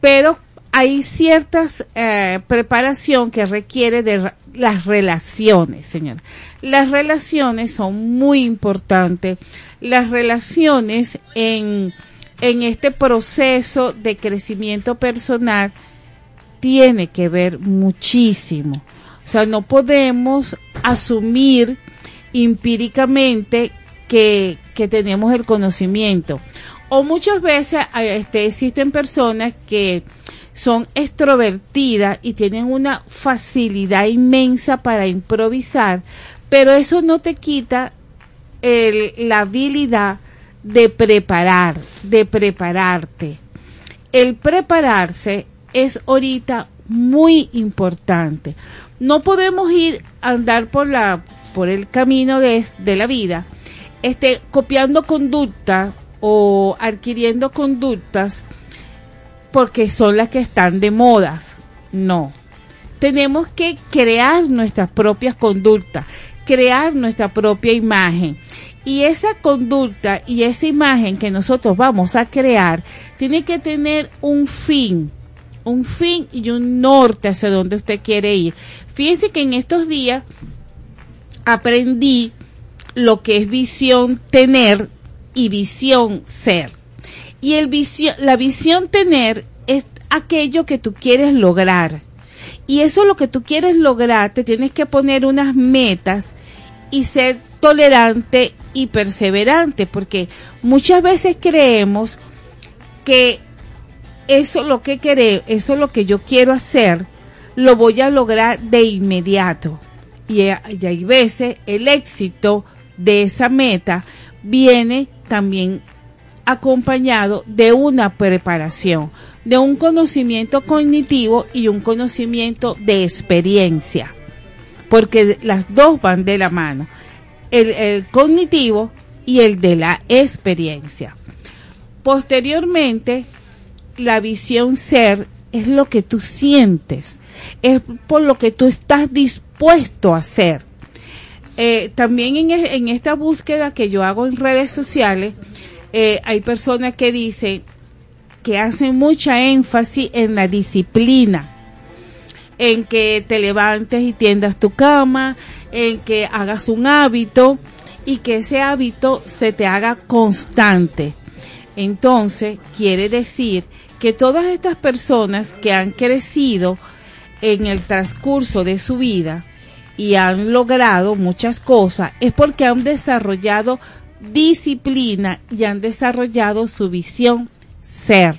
[SPEAKER 1] Pero hay ciertas eh, preparación que requiere de las relaciones, señora. Las relaciones son muy importantes. Las relaciones en, en este proceso de crecimiento personal tiene que ver muchísimo. O sea, no podemos asumir empíricamente que, que tenemos el conocimiento. O muchas veces eh, este, existen personas que son extrovertidas y tienen una facilidad inmensa para improvisar, pero eso no te quita la habilidad de preparar, de prepararte. El prepararse es ahorita muy importante. No podemos ir a andar por la por el camino de, de la vida, este, copiando conducta o adquiriendo conductas porque son las que están de modas. No. Tenemos que crear nuestras propias conductas, crear nuestra propia imagen. Y esa conducta y esa imagen que nosotros vamos a crear tiene que tener un fin, un fin y un norte hacia donde usted quiere ir. Fíjense que en estos días aprendí lo que es visión tener y visión ser. Y el visión, la visión tener es aquello que tú quieres lograr. Y eso lo que tú quieres lograr, te tienes que poner unas metas y ser tolerante y perseverante, porque muchas veces creemos que eso lo que queré, eso lo que yo quiero hacer, lo voy a lograr de inmediato. Y, a- y hay veces el éxito de esa meta viene también acompañado de una preparación, de un conocimiento cognitivo y un conocimiento de experiencia, porque las dos van de la mano, el, el cognitivo y el de la experiencia. Posteriormente, la visión ser es lo que tú sientes, es por lo que tú estás dispuesto a hacer. Eh, también en, esta búsqueda que yo hago en redes sociales, eh, hay personas que dicen que hacen mucha énfasis en la disciplina, en que te levantes y tiendas tu cama, en que hagas un hábito y que ese hábito se te haga constante. Entonces, quiere decir que todas estas personas que han crecido en el transcurso de su vida y han logrado muchas cosas es porque han desarrollado disciplina y han desarrollado su visión ser.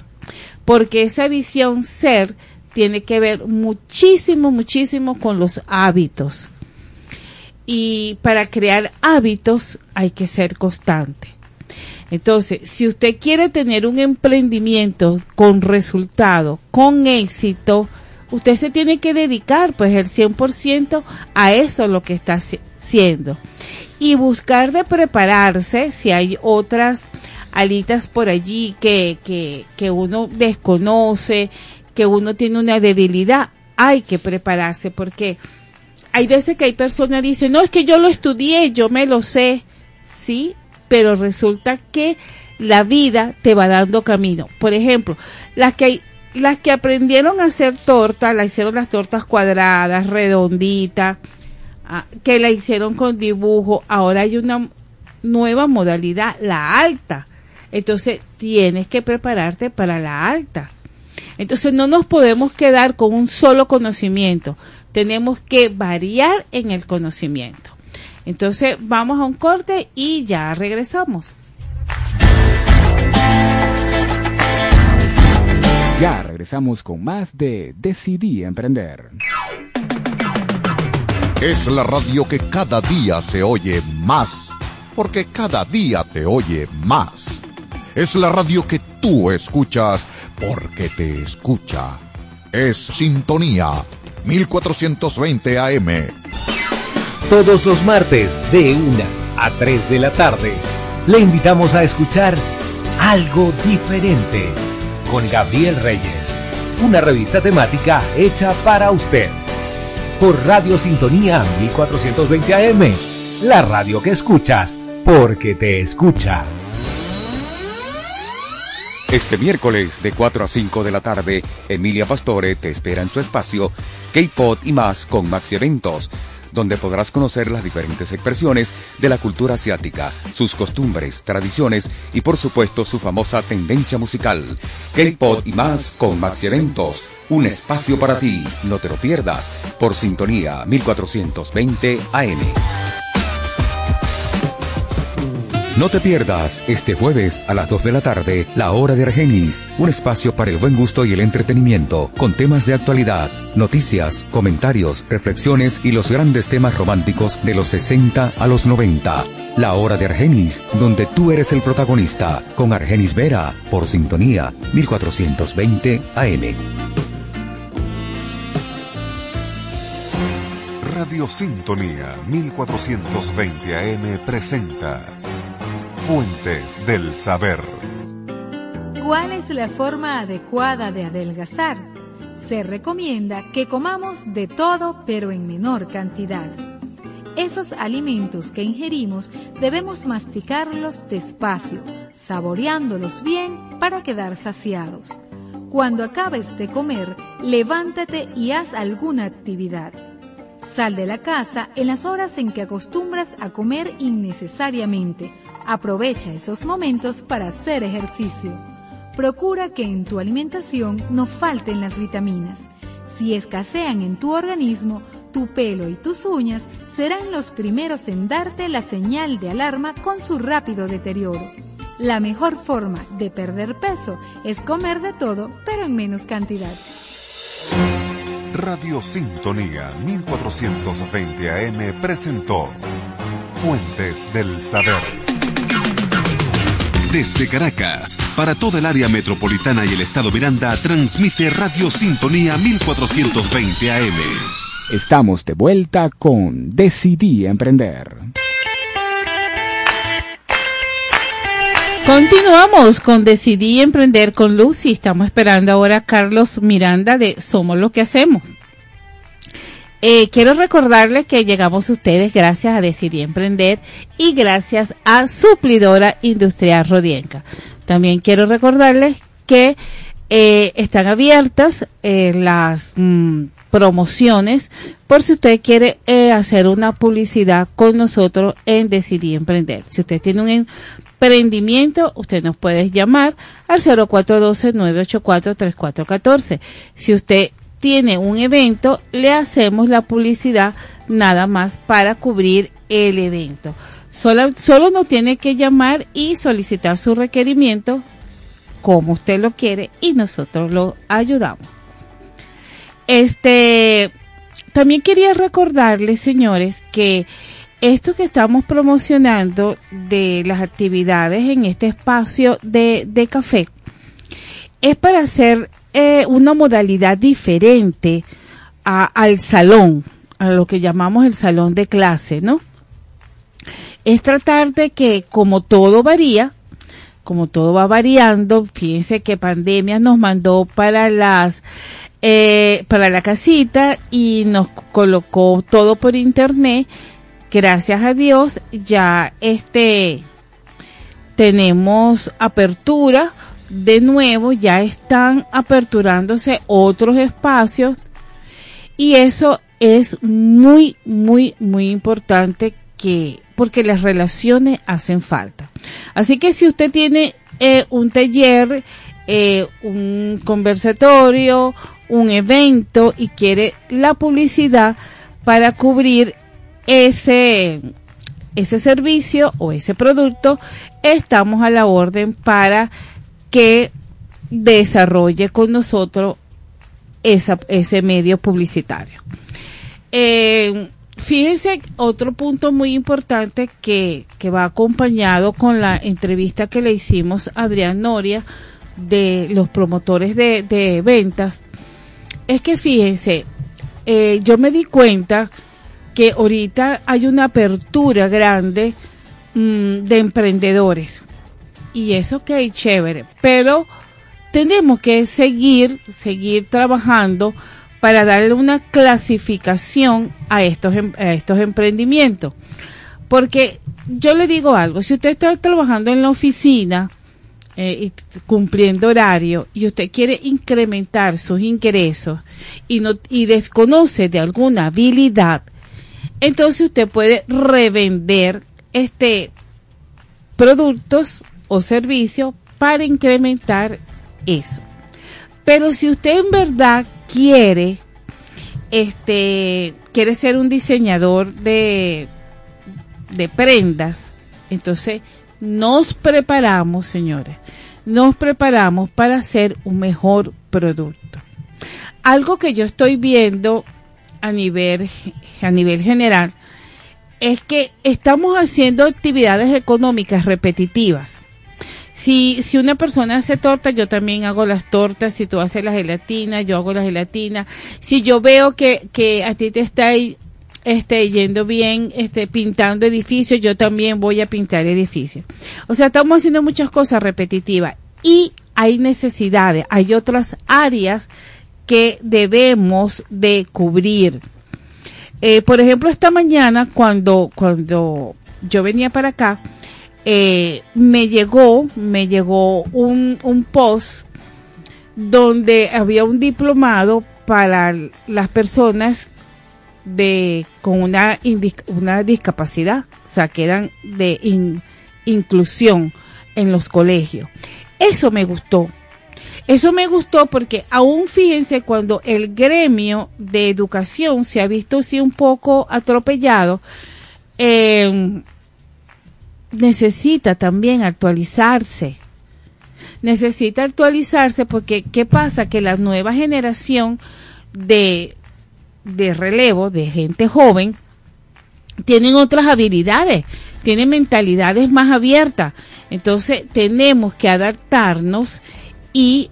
[SPEAKER 1] Porque esa visión ser tiene que ver muchísimo, muchísimo con los hábitos. Y para crear hábitos hay que ser constante. Entonces, si usted quiere tener un emprendimiento con resultado, con éxito, usted se tiene que dedicar pues el 100% a eso lo que está haciendo. Y buscar de prepararse si hay otras alitas por allí que, que, que uno desconoce, que uno tiene una debilidad, hay que prepararse porque hay veces que hay personas que dicen, no, es que yo lo estudié, yo me lo sé, sí, pero resulta que la vida te va dando camino. Por ejemplo, las que las que aprendieron a hacer tortas, la hicieron las tortas cuadradas, redonditas, ah, que la hicieron con dibujo, ahora hay una nueva modalidad, la alta. Entonces tienes que prepararte para la alta. Entonces no nos podemos quedar con un solo conocimiento. Tenemos que variar en el conocimiento. Entonces vamos a un corte y ya regresamos.
[SPEAKER 6] Ya regresamos con más de Decidí Emprender.
[SPEAKER 7] Es la radio que cada día se oye más, porque cada día te oye más. Es la radio que tú escuchas porque te escucha. Es Sintonía 1420 AM.
[SPEAKER 9] Todos los martes de 1 a 3 de la tarde le invitamos a escuchar Algo Diferente con Gabriel Reyes, una revista temática hecha para usted. Por Radio Sintonía 1420 AM, la radio que escuchas porque te escucha.
[SPEAKER 11] Este miércoles de 4 a 5 de la tarde, Emilia Pastore te espera en su espacio K-Pod y más con Maxi Eventos, donde podrás conocer las diferentes expresiones de la cultura asiática, sus costumbres, tradiciones y por supuesto su famosa tendencia musical. K-Pod y más con Maxi Eventos, un espacio para ti, no te lo pierdas, por sintonía 1420 AM. No te pierdas este jueves a las 2 de la tarde La Hora de Argenis, un espacio para el buen gusto y el entretenimiento, con temas de actualidad, noticias, comentarios, reflexiones y los grandes temas románticos de los 60 a los 90. La Hora de Argenis, donde tú eres el protagonista, con Argenis Vera, por sintonía 1420 AM.
[SPEAKER 12] Radio Sintonía 1420 AM presenta Fuentes del Saber.
[SPEAKER 14] ¿Cuál es la forma adecuada de adelgazar? Se recomienda que comamos de todo pero en menor cantidad. Esos alimentos que ingerimos debemos masticarlos despacio, saboreándolos bien para quedar saciados. Cuando acabes de comer, levántate y haz alguna actividad. Sal de la casa en las horas en que acostumbras a comer innecesariamente. Aprovecha esos momentos para hacer ejercicio. Procura que en tu alimentación no falten las vitaminas. Si escasean en tu organismo, tu pelo y tus uñas serán los primeros en darte la señal de alarma con su rápido deterioro. La mejor forma de perder peso es comer de todo, pero en menos cantidad.
[SPEAKER 12] Radio Sintonía 1420 AM presentó Fuentes del Saber.
[SPEAKER 15] Desde Caracas, para toda el área metropolitana y el estado Miranda, transmite Radio Sintonía 1420 AM.
[SPEAKER 6] Estamos de vuelta con Decidí Emprender.
[SPEAKER 1] Continuamos con Decidí Emprender con Lucy. Estamos esperando ahora a Carlos Miranda de Somos lo que hacemos. Eh, quiero recordarles que llegamos a ustedes gracias a Decidí Emprender y gracias a Suplidora Industrial Rodienca. También quiero recordarles que eh, están abiertas eh, las mm, promociones por si usted quiere hacer una publicidad con nosotros en Decidir Emprender. Si usted tiene un emprendimiento, usted nos puede llamar al 0412-984-3414. Si usted tiene un evento, le hacemos la publicidad nada más para cubrir el evento. Solo, solo nos tiene que llamar y solicitar su requerimiento como usted lo quiere y nosotros lo ayudamos. Este, también quería recordarles, señores, que esto que estamos promocionando de las actividades en este espacio de, de café es para hacer eh, una modalidad diferente a- al salón, a lo que llamamos el salón de clase, ¿no? Es tratar de que como todo varía, como todo va variando, fíjense que pandemia nos mandó para las eh, para la casita y nos colocó todo por internet. Gracias a Dios ya este tenemos apertura de nuevo, ya están aperturándose otros espacios y eso es muy, muy, muy importante que, porque las relaciones hacen falta. Así que si usted tiene eh, un taller, eh, un conversatorio, un evento y quiere la publicidad para cubrir ese, ese servicio o ese producto, estamos a la orden para que desarrolle con nosotros ese medio publicitario. Eh, fíjense, otro punto muy importante que, que va acompañado con la entrevista que le hicimos a Adrián Noria de los promotores de, de ventas, es que fíjense, eh, yo me di cuenta que ahorita hay una apertura grande mm, de emprendedores. Y eso ok, chévere. Pero tenemos que seguir, seguir trabajando para darle una clasificación a estos, em- a estos emprendimientos. Porque yo le digo algo, si usted está trabajando en la oficina, eh, cumpliendo horario y usted quiere incrementar sus ingresos y no y desconoce de alguna habilidad, entonces usted puede revender este productos o servicios para incrementar eso. Pero si usted en verdad quiere este quiere ser un diseñador de de prendas, entonces nos preparamos, señores, nos preparamos para hacer un mejor producto. Algo que yo estoy viendo a nivel, a nivel general es que estamos haciendo actividades económicas repetitivas. Si, si una persona hace torta, yo también hago las tortas. Si tú haces la gelatina, yo hago la gelatina. Si yo veo que, que a ti te está este, yendo bien, este, pintando edificios, yo también voy a pintar edificios. O sea, estamos haciendo muchas cosas repetitivas y hay necesidades, hay otras áreas que debemos de cubrir. Eh, por ejemplo, esta mañana cuando, cuando yo venía para acá, eh, me llegó, me llegó un, un post donde había un diplomado para las personas de con una, una discapacidad, o sea, que eran de in- inclusión en los colegios. Eso me gustó. Eso me gustó porque aún fíjense cuando el gremio de educación se ha visto así un poco atropellado, eh, necesita también actualizarse. Necesita actualizarse porque ¿qué pasa? Que la nueva generación de, de relevo, de gente joven, tienen otras habilidades, tienen mentalidades más abiertas. Entonces tenemos que adaptarnos y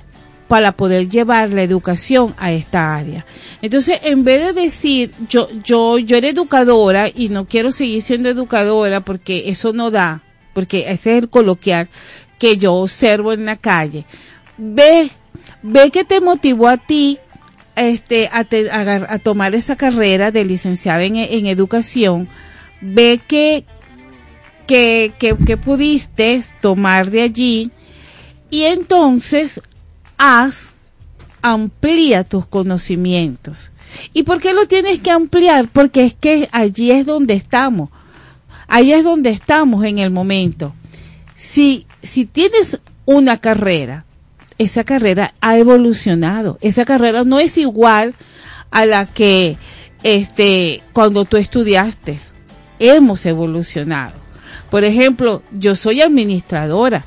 [SPEAKER 1] para poder llevar la educación a esta área. Entonces, en vez de decir, yo, yo, yo era educadora y no quiero seguir siendo educadora porque eso no da, porque ese es el coloquial que yo observo en la calle. Ve, ve que te motivó a ti este, a, tomar esa carrera de licenciada en, en educación, ve que, que, que, que pudiste tomar de allí y entonces haz, amplía tus conocimientos. ¿Y por qué lo tienes que ampliar? Porque es que allí es donde estamos. Ahí es donde estamos en el momento. Si, si tienes una carrera, esa carrera ha evolucionado. Esa carrera no es igual a la que este cuando tú estudiaste. Hemos evolucionado. Por ejemplo, yo soy administradora.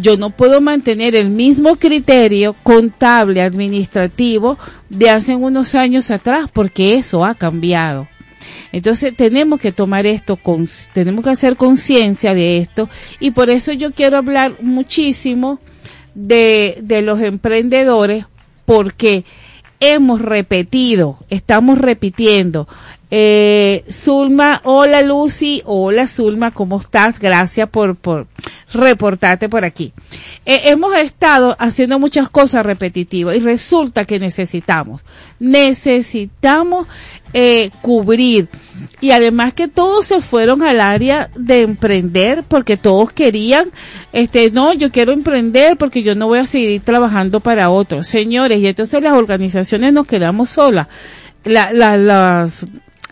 [SPEAKER 1] Yo no puedo mantener el mismo criterio contable administrativo de hace unos años atrás porque eso ha cambiado. Entonces tenemos que tomar esto, con, tenemos que hacer conciencia de esto y por eso yo quiero hablar muchísimo de, de los emprendedores porque hemos repetido, estamos repitiendo. Eh, Zulma, hola Lucy, hola Zulma, ¿cómo estás? Gracias por, por reportarte por aquí. Eh, hemos estado haciendo muchas cosas repetitivas y resulta que necesitamos, necesitamos eh, cubrir y además que todos se fueron al área de emprender porque todos querían, este, no, yo quiero emprender porque yo no voy a seguir trabajando para otros, señores, y entonces las organizaciones nos quedamos solas. La, la, las,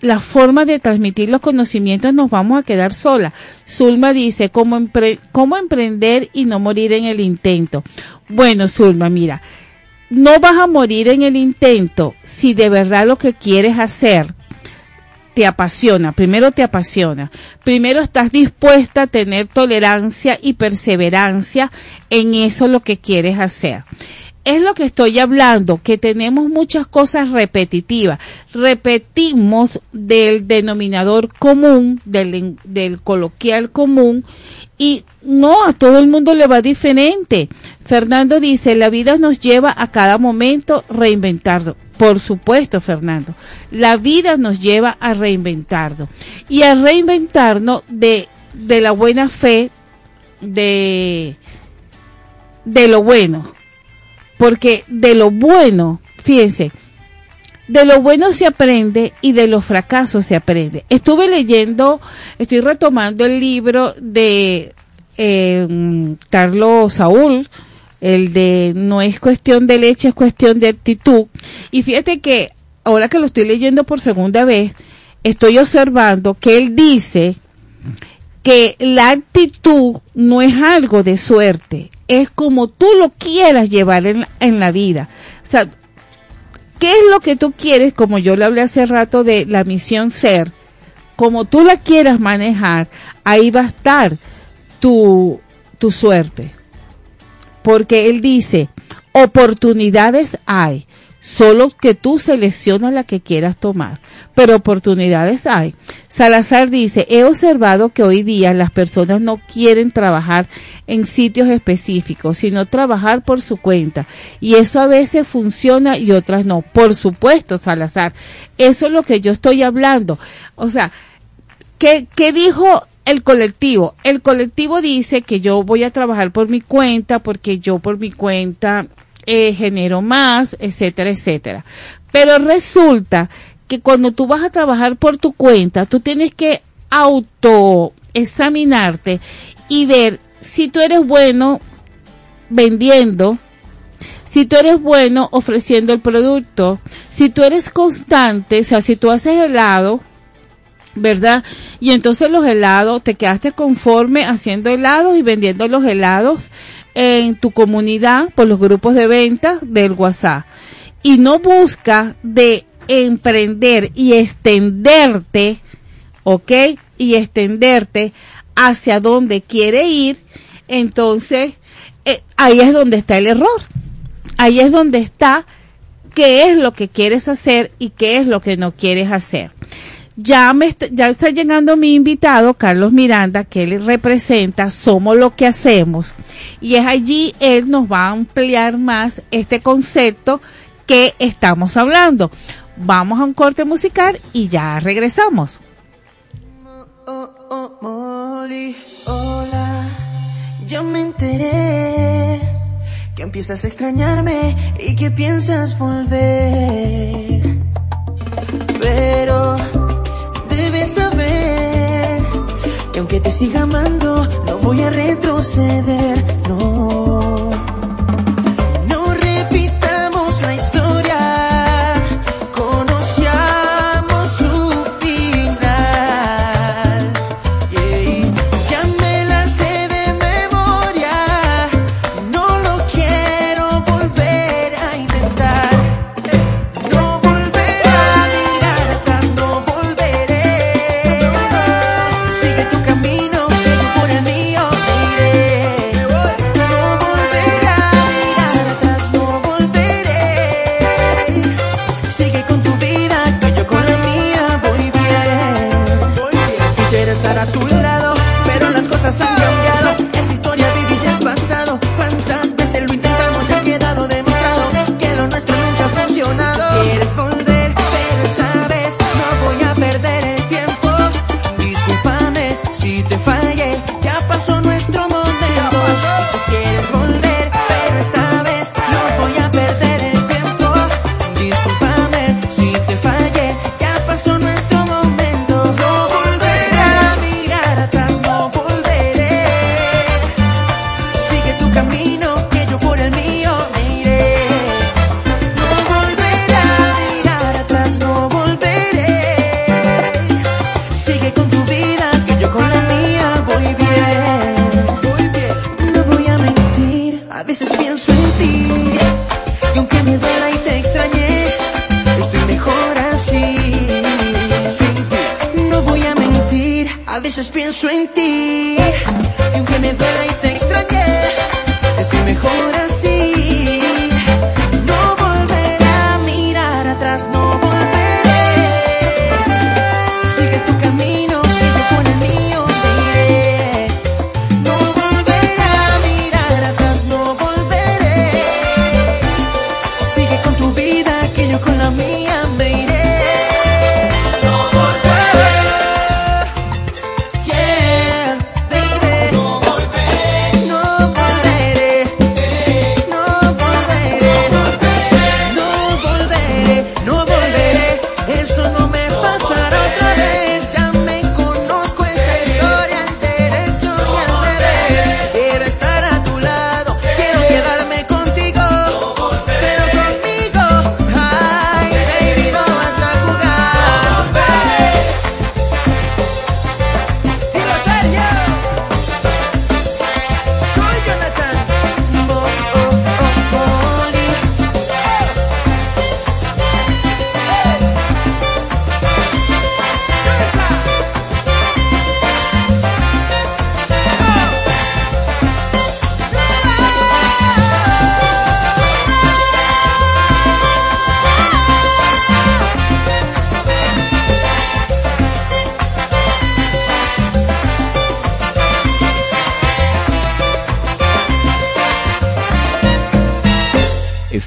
[SPEAKER 1] la forma de transmitir los conocimientos nos vamos a quedar solas. Zulma dice, ¿cómo, ¿cómo emprender y no morir en el intento? Bueno, Zulma, mira, no vas a morir en el intento si de verdad lo que quieres hacer te apasiona, primero te apasiona, primero estás dispuesta a tener tolerancia y perseverancia en eso lo que quieres hacer es lo que estoy hablando, que tenemos muchas cosas repetitivas. Repetimos del denominador común, del, coloquial común, y no a todo el mundo le va diferente. Fernando dice, la vida nos lleva a cada momento reinventarlo. Por supuesto, Fernando, la vida nos lleva a reinventarlo. Y a reinventarnos de, de la buena fe, de, de lo bueno porque de lo bueno, fíjense, de lo bueno se aprende y de los fracasos se aprende. Estuve leyendo, estoy retomando el libro de eh, Carlos Saúl, el de No es cuestión de leche, es cuestión de actitud. Y fíjate que ahora que lo estoy leyendo por segunda vez, estoy observando que él dice que la actitud no es algo de suerte, es como tú lo quieras llevar en, en la vida. O sea, ¿qué es lo que tú quieres? Como yo le hablé hace rato de la misión ser, como tú la quieras manejar, ahí va a estar tu, tu suerte. Porque él dice, oportunidades hay, solo que tú seleccionas la que quieras tomar, pero oportunidades hay. Salazar dice, he observado que hoy día las personas no quieren trabajar en sitios específicos, sino trabajar por su cuenta. Y eso a veces funciona y otras no. Por supuesto, Salazar, eso es lo que yo estoy hablando. O sea, ¿qué, qué dijo el colectivo? El colectivo dice que yo voy a trabajar por mi cuenta porque yo por mi cuenta eh, genero más, etcétera, etcétera. Pero resulta que cuando tú vas a trabajar por tu cuenta, tú tienes que autoexaminarte y ver si tú eres bueno vendiendo, si tú eres bueno ofreciendo el producto, si tú eres constante, o sea, si tú haces helado, ¿verdad? Y entonces los helados, te quedaste conforme haciendo helados y vendiendo los helados en tu comunidad por los grupos de ventas del WhatsApp. Y no busca de emprender y extenderte, ¿ok? Y extenderte hacia donde quiere ir, entonces eh, ahí es donde está el error. Ahí es donde está qué es lo que quieres hacer y qué es lo que no quieres hacer. Ya me ya está llegando mi invitado, Carlos Miranda, que él representa Somos lo que hacemos. Y es allí, él nos va a ampliar más este concepto que estamos hablando. Vamos a un corte musical y ya regresamos.
[SPEAKER 4] Oh, oh, hola, yo me enteré que empiezas a extrañarme y que piensas volver. Debes saber que aunque te siga amando, no voy a retroceder, no.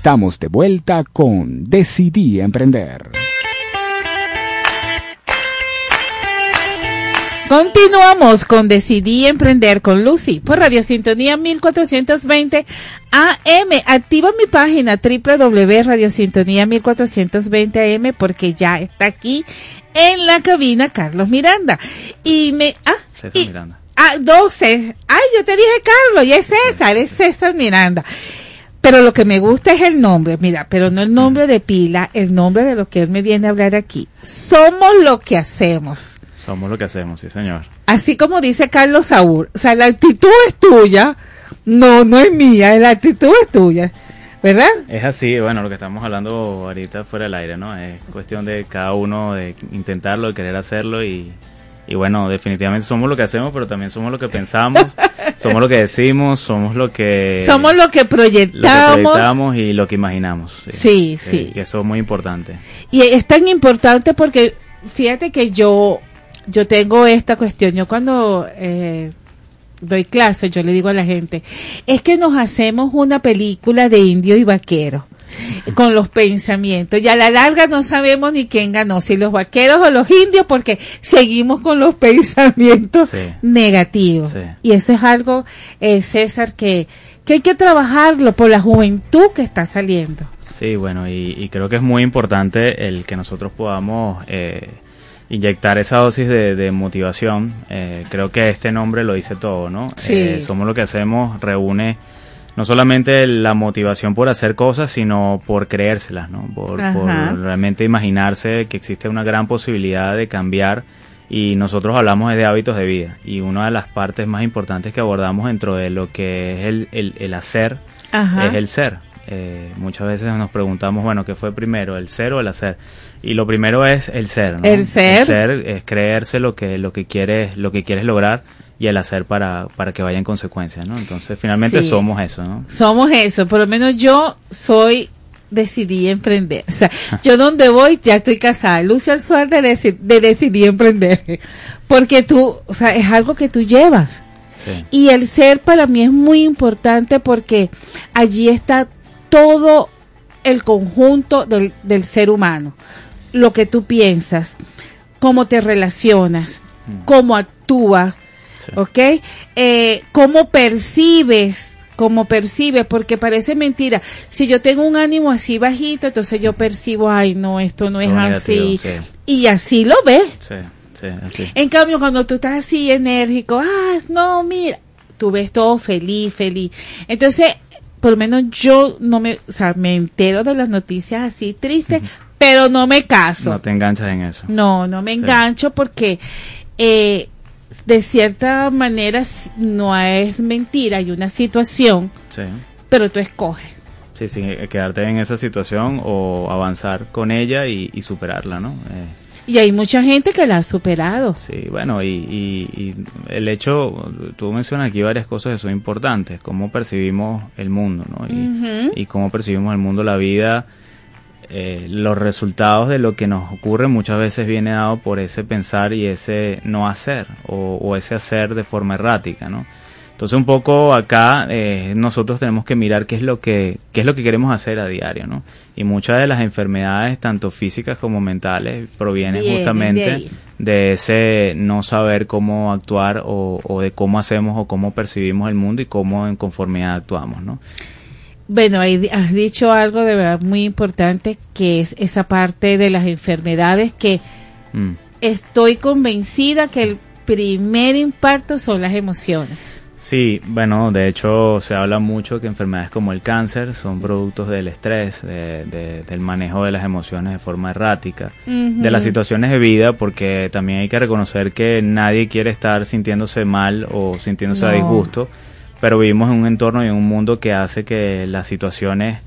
[SPEAKER 6] Estamos de vuelta con Decidí Emprender.
[SPEAKER 1] Continuamos con Decidí Emprender con Lucy por Radio Sintonía 1420 AM. Activa mi página www.radiosintonía 1420 AM porque ya está aquí en la cabina Carlos Miranda. Y me... Ah,
[SPEAKER 16] César
[SPEAKER 1] y-
[SPEAKER 16] Miranda.
[SPEAKER 1] Ah, no, Cés- Ay, yo te dije Carlos, y es César, es César Miranda. Pero lo que me gusta es el nombre, mira, pero no el nombre de pila, el nombre de lo que él me viene a hablar aquí. Somos lo que hacemos.
[SPEAKER 16] Somos lo que hacemos, sí, señor.
[SPEAKER 1] Así como dice Carlos Saúl, o sea, la actitud es tuya, no, no es mía, la actitud es tuya, ¿verdad?
[SPEAKER 16] Es así, bueno, lo que estamos hablando ahorita fuera del aire, ¿no? Es cuestión de cada uno de intentarlo, de querer hacerlo y, y bueno, definitivamente somos lo que hacemos, pero también somos lo que pensamos, somos lo que decimos, somos lo que...
[SPEAKER 1] Somos lo que
[SPEAKER 16] lo que
[SPEAKER 1] proyectamos.
[SPEAKER 16] y lo que imaginamos.
[SPEAKER 1] Sí,
[SPEAKER 16] Que-
[SPEAKER 1] sí.
[SPEAKER 16] Que eso es muy importante.
[SPEAKER 1] Y es tan importante porque fíjate que yo, yo tengo esta cuestión. Yo cuando eh, doy clases, yo le digo a la gente, es que nos hacemos una película de indio y vaquero con los pensamientos. Y a la larga no sabemos ni quién ganó, si los vaqueros o los indios, porque seguimos con los pensamientos
[SPEAKER 16] Sí.
[SPEAKER 1] negativos.
[SPEAKER 16] Sí.
[SPEAKER 1] Y eso es algo, eh, César, que, que hay que trabajarlo por la juventud que está saliendo.
[SPEAKER 16] Sí, bueno, y, y creo que es muy importante el que nosotros podamos eh, inyectar esa dosis de, de motivación. Eh, creo que este nombre lo dice todo, ¿no?
[SPEAKER 1] Sí.
[SPEAKER 16] Eh, somos lo que hacemos, reúne no solamente la motivación por hacer cosas, sino por creérselas, ¿no? Por, realmente imaginarse que existe una gran posibilidad de cambiar y nosotros hablamos de hábitos de vida y una de las partes más importantes que abordamos dentro de lo que es el, el, el hacer
[SPEAKER 1] Ajá.
[SPEAKER 16] es el ser. Eh, muchas veces nos preguntamos, bueno, ¿qué fue primero, el ser o el hacer? Y lo primero es el ser, ¿no?
[SPEAKER 1] El ser.
[SPEAKER 16] El ser es creerse lo que lo que quieres lo que quieres lograr y el hacer para para que vaya en consecuencia, ¿no? Entonces, finalmente
[SPEAKER 1] Sí.
[SPEAKER 16] somos eso, ¿no?
[SPEAKER 1] Somos eso, por lo menos yo soy decidí emprender. O sea, yo donde voy ya estoy casada. Lucy Alzuar de, deci- de decidí emprender. Porque tú, o sea, es algo que tú llevas.
[SPEAKER 16] Sí.
[SPEAKER 1] Y el ser para mí es muy importante porque allí está todo el conjunto del, del ser humano. Lo que tú piensas, cómo te relacionas, cómo actúas, ¿ok? Eh, cómo percibes, cómo percibes, porque parece mentira. Si yo tengo un ánimo así bajito, entonces yo percibo, ay, no, esto no es
[SPEAKER 16] Todo
[SPEAKER 1] así.
[SPEAKER 16] negativo, sí.
[SPEAKER 1] Y así lo ves.
[SPEAKER 16] Sí, sí, así.
[SPEAKER 1] En cambio, cuando tú estás así enérgico, ah, no, mira, tú ves todo feliz, feliz. Entonces, por lo menos yo no me, o sea, me entero de las noticias así tristes, pero no me caso.
[SPEAKER 16] No te enganchas en eso.
[SPEAKER 1] No, no me engancho porque eh, de cierta manera no es mentira, hay una situación,
[SPEAKER 16] Sí.
[SPEAKER 1] pero tú escoges.
[SPEAKER 16] Sí, sí, eh, quedarte en esa situación o avanzar con ella y, y superarla, ¿no? Eh,
[SPEAKER 1] Y hay mucha gente que la ha superado.
[SPEAKER 16] Sí, bueno, y, y- y el hecho, tú mencionas aquí varias cosas que son importantes, cómo percibimos el mundo, ¿no? Y cómo percibimos el mundo, la vida, eh, los resultados de lo que nos ocurre muchas veces viene dado por ese pensar y ese no hacer, o, o ese hacer de forma errática, ¿no? Entonces un poco acá eh, nosotros tenemos que mirar qué es lo que qué es lo que queremos hacer a diario, ¿no? Y muchas de las enfermedades, tanto físicas como mentales, provienen justamente de ese no saber cómo actuar o, o de cómo hacemos o cómo percibimos el mundo y cómo en conformidad actuamos, ¿no?
[SPEAKER 1] Bueno, ahí has dicho algo de verdad muy importante, que es esa parte de las enfermedades que
[SPEAKER 16] Mm.
[SPEAKER 1] estoy convencida que el primer impacto son las emociones.
[SPEAKER 16] Sí, bueno, de hecho se habla mucho que enfermedades como el cáncer son productos del estrés, de- de- del manejo de las emociones de forma errática, de las situaciones de vida, porque también hay que reconocer que nadie quiere estar sintiéndose mal o sintiéndose a disgusto, pero vivimos en un entorno y en un mundo que hace que las situaciones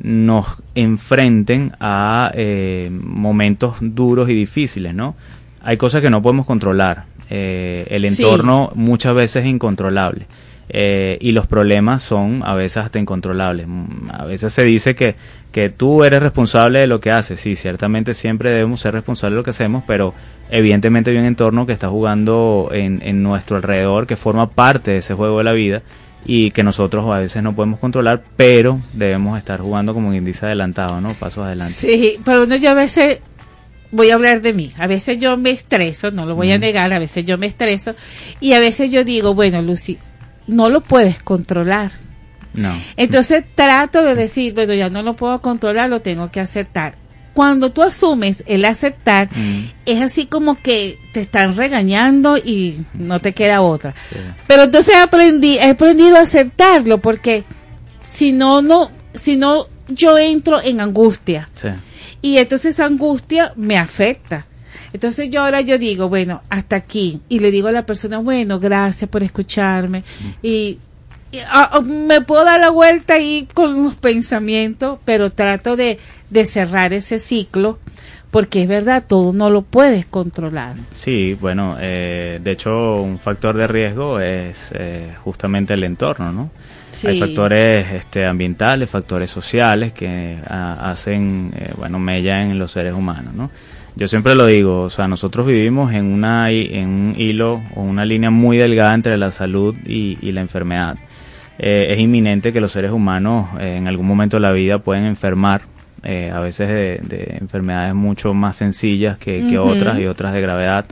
[SPEAKER 16] nos enfrenten a eh, momentos duros y difíciles, ¿no? Hay cosas que no podemos controlar. eh, el
[SPEAKER 1] Sí.
[SPEAKER 16] entorno muchas veces es incontrolable. Eh, y los problemas son a veces hasta incontrolables. Mm, A veces se dice que, que tú eres responsable de lo que haces. Sí, ciertamente siempre debemos ser responsables de lo que hacemos, pero evidentemente hay un entorno que está jugando en, en nuestro alrededor, que forma parte de ese juego de la vida y que nosotros a veces no podemos controlar, pero debemos estar jugando como quien dice adelantado, ¿no? Pasos adelante.
[SPEAKER 1] Sí, pero bueno, yo a veces voy a hablar de mí. A veces yo me estreso, no lo voy a negar, a veces yo me estreso y a veces yo digo, bueno, Lucy, no lo puedes controlar.
[SPEAKER 16] No.
[SPEAKER 1] Entonces trato de decir, bueno, ya no lo puedo controlar, lo tengo que aceptar. Cuando tú asumes el aceptar, es así como que te están regañando y no te queda otra. Pero entonces aprendí, he aprendido a aceptarlo porque si no, no, si no, yo entro en angustia
[SPEAKER 16] Sí.
[SPEAKER 1] y entonces esa angustia me afecta. Entonces yo ahora yo digo, bueno, hasta aquí. Y le digo a la persona, bueno, gracias por escucharme. Y, y, ah, ah, me puedo dar la vuelta ahí con los pensamientos, pero trato de, de cerrar ese ciclo, porque es verdad, todo no lo puedes controlar.
[SPEAKER 16] Sí, bueno, eh, de hecho un factor de riesgo es eh, justamente el entorno, ¿no? Hay
[SPEAKER 1] Sí.
[SPEAKER 16] factores este, ambientales, factores sociales que ah, hacen, eh, bueno, mella en los seres humanos, ¿no? Yo siempre lo digo, o sea, nosotros vivimos en, una, en un hilo o una línea muy delgada entre la salud y, y la enfermedad. Eh, es inminente que los seres humanos eh, en algún momento de la vida pueden enfermar, eh, a veces de, de enfermedades mucho más sencillas que, otras y otras de gravedad.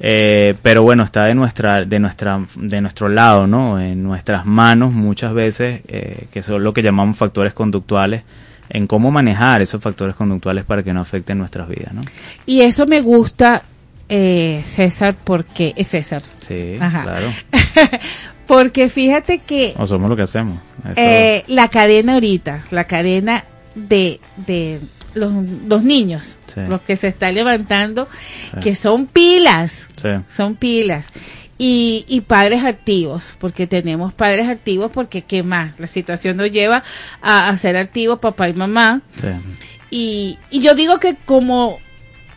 [SPEAKER 16] Pero bueno, está de nuestra, de nuestra, de nuestro lado, ¿no? En nuestras manos muchas veces, que son lo que llamamos factores conductuales, en cómo manejar esos factores conductuales para que no afecten nuestras vidas, ¿no?
[SPEAKER 1] Y eso me gusta, eh, César, porque es César.
[SPEAKER 16] Sí,
[SPEAKER 1] Ajá.
[SPEAKER 16] claro.
[SPEAKER 1] Porque fíjate que
[SPEAKER 16] O somos lo que hacemos.
[SPEAKER 1] Eh, la cadena ahorita, la cadena de, de los, los niños,
[SPEAKER 16] Sí.
[SPEAKER 1] los que se están levantando,
[SPEAKER 16] Sí.
[SPEAKER 1] que son pilas,
[SPEAKER 16] Sí.
[SPEAKER 1] son pilas. Y, y padres activos, porque tenemos padres activos, porque qué más, la situación nos lleva a, a ser activos papá y mamá. Y, y yo digo que como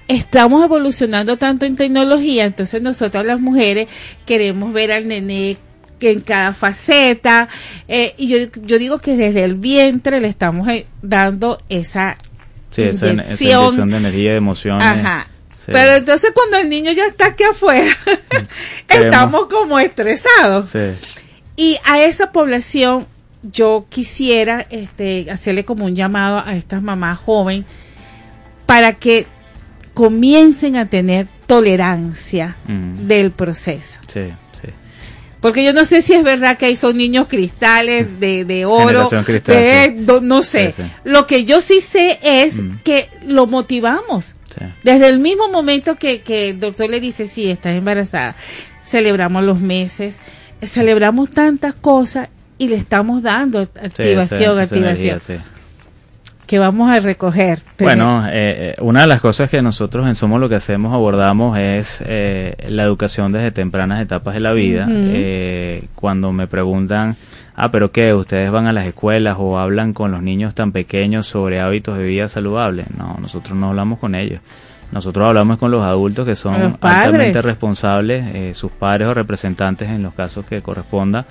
[SPEAKER 1] estamos evolucionando tanto en tecnología, entonces nosotros las mujeres queremos ver al nené en cada faceta, eh, y yo, yo digo que desde el vientre le estamos eh, dando esa
[SPEAKER 16] Sí, esa, esa
[SPEAKER 1] inyección.
[SPEAKER 16] de energía, de emociones.
[SPEAKER 1] Ajá.
[SPEAKER 16] Sí.
[SPEAKER 1] Pero entonces cuando el niño ya está aquí afuera, estamos como estresados.
[SPEAKER 16] Sí.
[SPEAKER 1] Y a esa población yo quisiera este, hacerle como un llamado a estas mamás jóvenes para que comiencen a tener tolerancia
[SPEAKER 16] Mm.
[SPEAKER 1] del proceso.
[SPEAKER 16] Sí.
[SPEAKER 1] Porque yo no sé si es verdad que ahí son niños cristales de, de oro,
[SPEAKER 16] cristal,
[SPEAKER 1] de-
[SPEAKER 16] sí.
[SPEAKER 1] do- no sé.
[SPEAKER 16] Sí, sí.
[SPEAKER 1] Lo que yo sí sé es que lo motivamos. Desde el mismo momento que, que el doctor le dice, sí, estás embarazada, celebramos los meses, celebramos tantas cosas y le estamos dando activación, activación,
[SPEAKER 16] energía.
[SPEAKER 1] Que vamos a recoger.
[SPEAKER 16] Bueno, eh, eh, una de las cosas que nosotros en Somos lo que hacemos abordamos es eh, la educación desde tempranas etapas de la vida. Eh, cuando me preguntan, ah, pero qué, ustedes van a las escuelas o hablan con los niños tan pequeños sobre hábitos de vida saludables. No, nosotros no hablamos con ellos. Nosotros hablamos con los adultos que son altamente responsables, eh, sus padres o representantes en los casos que corresponda,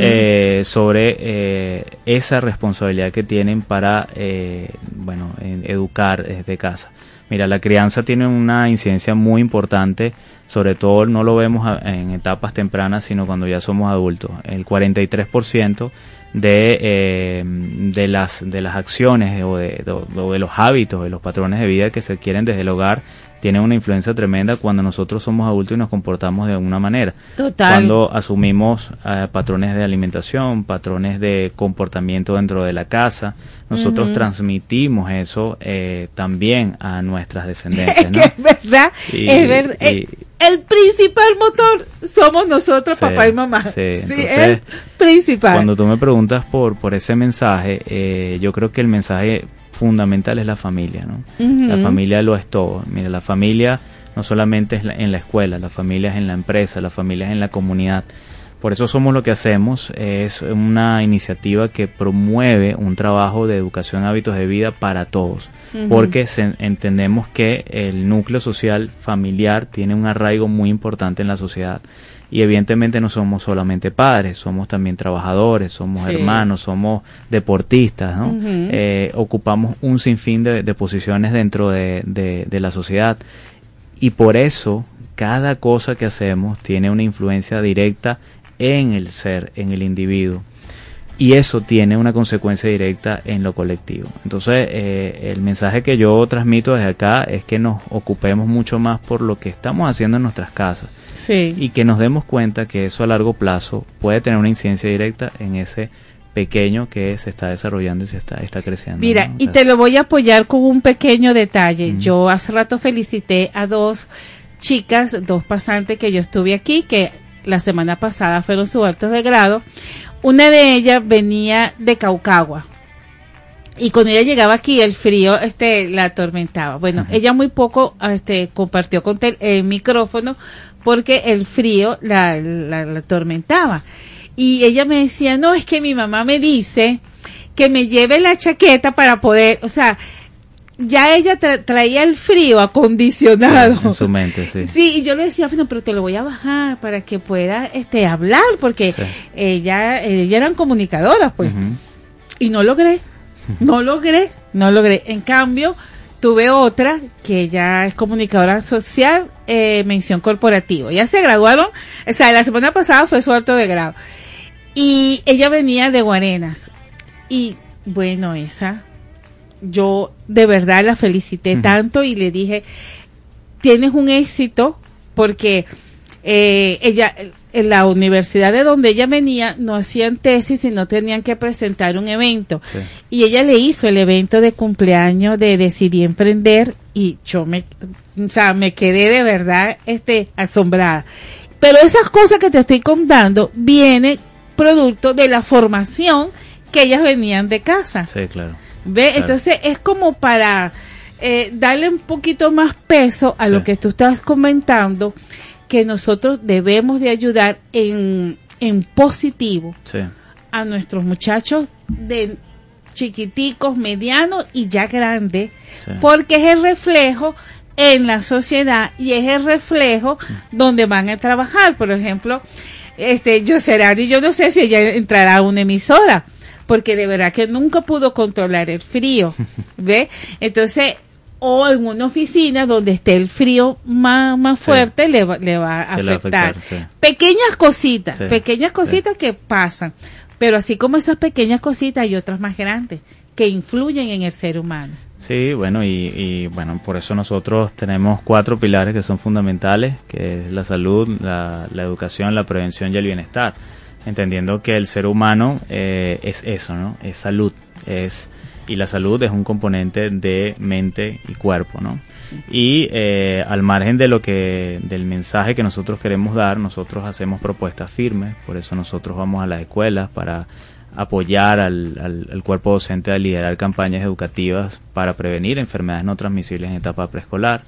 [SPEAKER 16] eh, sobre eh, esa responsabilidad que tienen para, eh, bueno, en- educar desde casa. Mira, la crianza tiene una incidencia muy importante, sobre todo no lo vemos en etapas tempranas, sino cuando ya somos adultos. El 43% de, eh, de, las, de las acciones o de, de- de los hábitos, de los patrones de vida que se adquieren desde el hogar, tienen una influencia tremenda cuando nosotros somos adultos y nos comportamos de alguna manera.
[SPEAKER 1] Total.
[SPEAKER 16] Cuando asumimos eh, patrones de alimentación, patrones de comportamiento dentro de la casa, nosotros transmitimos eso eh, también a nuestras descendencias. ¿no?
[SPEAKER 1] es verdad,
[SPEAKER 16] Y-
[SPEAKER 1] es verdad.
[SPEAKER 16] y-
[SPEAKER 1] Eh, el principal motor somos nosotros,
[SPEAKER 16] Sí,
[SPEAKER 1] papá y mamá.
[SPEAKER 16] sí,
[SPEAKER 1] Sí,
[SPEAKER 16] entonces,
[SPEAKER 1] el principal.
[SPEAKER 16] Cuando tú me preguntas por, por ese mensaje, eh, yo creo que el mensaje fundamental es la familia, ¿no? La familia lo es todo. Mira, la familia no solamente es la- en la escuela, la familia es en la empresa, la familia es en la comunidad. Por eso somos lo que hacemos, es una iniciativa que promueve un trabajo de educación hábitos de vida para todos, porque se- entendemos que el núcleo social familiar tiene un arraigo muy importante en la sociedad. Y evidentemente no somos solamente padres, somos también trabajadores, somos
[SPEAKER 17] Sí.
[SPEAKER 16] hermanos, somos deportistas, ¿no? Eh, ocupamos un sinfín de, de posiciones dentro de, de- de la sociedad y por eso cada cosa que hacemos tiene una influencia directa en el ser, en el individuo. Y eso tiene una consecuencia directa en lo colectivo. Entonces, eh, el mensaje que yo transmito desde acá es que nos ocupemos mucho más por lo que estamos haciendo en nuestras casas.
[SPEAKER 1] Sí.
[SPEAKER 16] Y que nos demos cuenta que eso a largo plazo puede tener una incidencia directa en ese pequeño que se está desarrollando y se está, está creciendo.
[SPEAKER 1] Mira, y te lo voy a apoyar con un pequeño detalle. Yo hace rato felicité a dos chicas, dos pasantes que yo estuve aquí, que la semana pasada fueron sus actos de grado. Una de ellas venía de Caucagua. Y cuando ella llegaba aquí, el frío este, la atormentaba. Bueno, ella muy poco este, compartió con el micrófono porque el frío la, la, la atormentaba. Y ella me decía, no, es que mi mamá me dice que me lleve la chaqueta para poder, o sea, ya ella tra- traía el frío acondicionado.
[SPEAKER 16] en su mente, sí.
[SPEAKER 1] Sí, y yo le decía, bueno, pero te lo voy a bajar para que pueda este hablar, porque ella, ella eran comunicadoras, pues. Y no logré, no logré, no logré. En cambio, tuve otra que ya es comunicadora social, eh, mención corporativa. Ya se graduaron, o sea, la semana pasada fue su alto de grado. Y ella venía de Guarenas. Y bueno, esa, yo de verdad la felicité tanto y le dije, tienes un éxito porque eh, ella en la universidad de donde ella venía no hacían tesis y no tenían que presentar un evento y ella le hizo el evento de cumpleaños de decidí emprender y yo me o sea me quedé de verdad este asombrada pero esas cosas que te estoy contando vienen producto de la formación que ellas venían de casa
[SPEAKER 16] Sí, claro.
[SPEAKER 1] ¿Ve?
[SPEAKER 16] Claro.
[SPEAKER 1] Entonces es como para eh, darle un poquito más peso a lo que tú estás comentando, que nosotros debemos de ayudar en, en positivo
[SPEAKER 16] Sí.
[SPEAKER 1] a nuestros muchachos de chiquiticos, medianos y ya grandes,
[SPEAKER 16] Sí.
[SPEAKER 1] porque es el reflejo en la sociedad y es el reflejo donde van a trabajar. Por ejemplo, este, yo será, y yo no sé si ella entrará a una emisora, porque de verdad que nunca pudo controlar el frío, ¿ve? Entonces, o en una oficina donde esté el frío más, más fuerte, le, va, le va a
[SPEAKER 16] Se le va a
[SPEAKER 1] afectar.
[SPEAKER 16] afectar, sí.
[SPEAKER 1] Pequeñas cositas,
[SPEAKER 16] Sí,
[SPEAKER 1] pequeñas cositas que pasan, pero así como esas pequeñas cositas hay otras más grandes que influyen en el ser humano.
[SPEAKER 16] Sí, bueno, y, y, bueno, por eso nosotros tenemos cuatro pilares que son fundamentales, que es la salud, la, la educación, la prevención y el bienestar, entendiendo que el ser humano eh, es eso, ¿no? Es salud, es y la salud es un componente de mente y cuerpo, ¿no? Y eh, al margen de lo que del mensaje que nosotros queremos dar, nosotros hacemos propuestas firmes, por eso nosotros vamos a las escuelas para apoyar al, al- cuerpo docente a liderar campañas educativas para prevenir enfermedades no transmisibles en etapa preescolar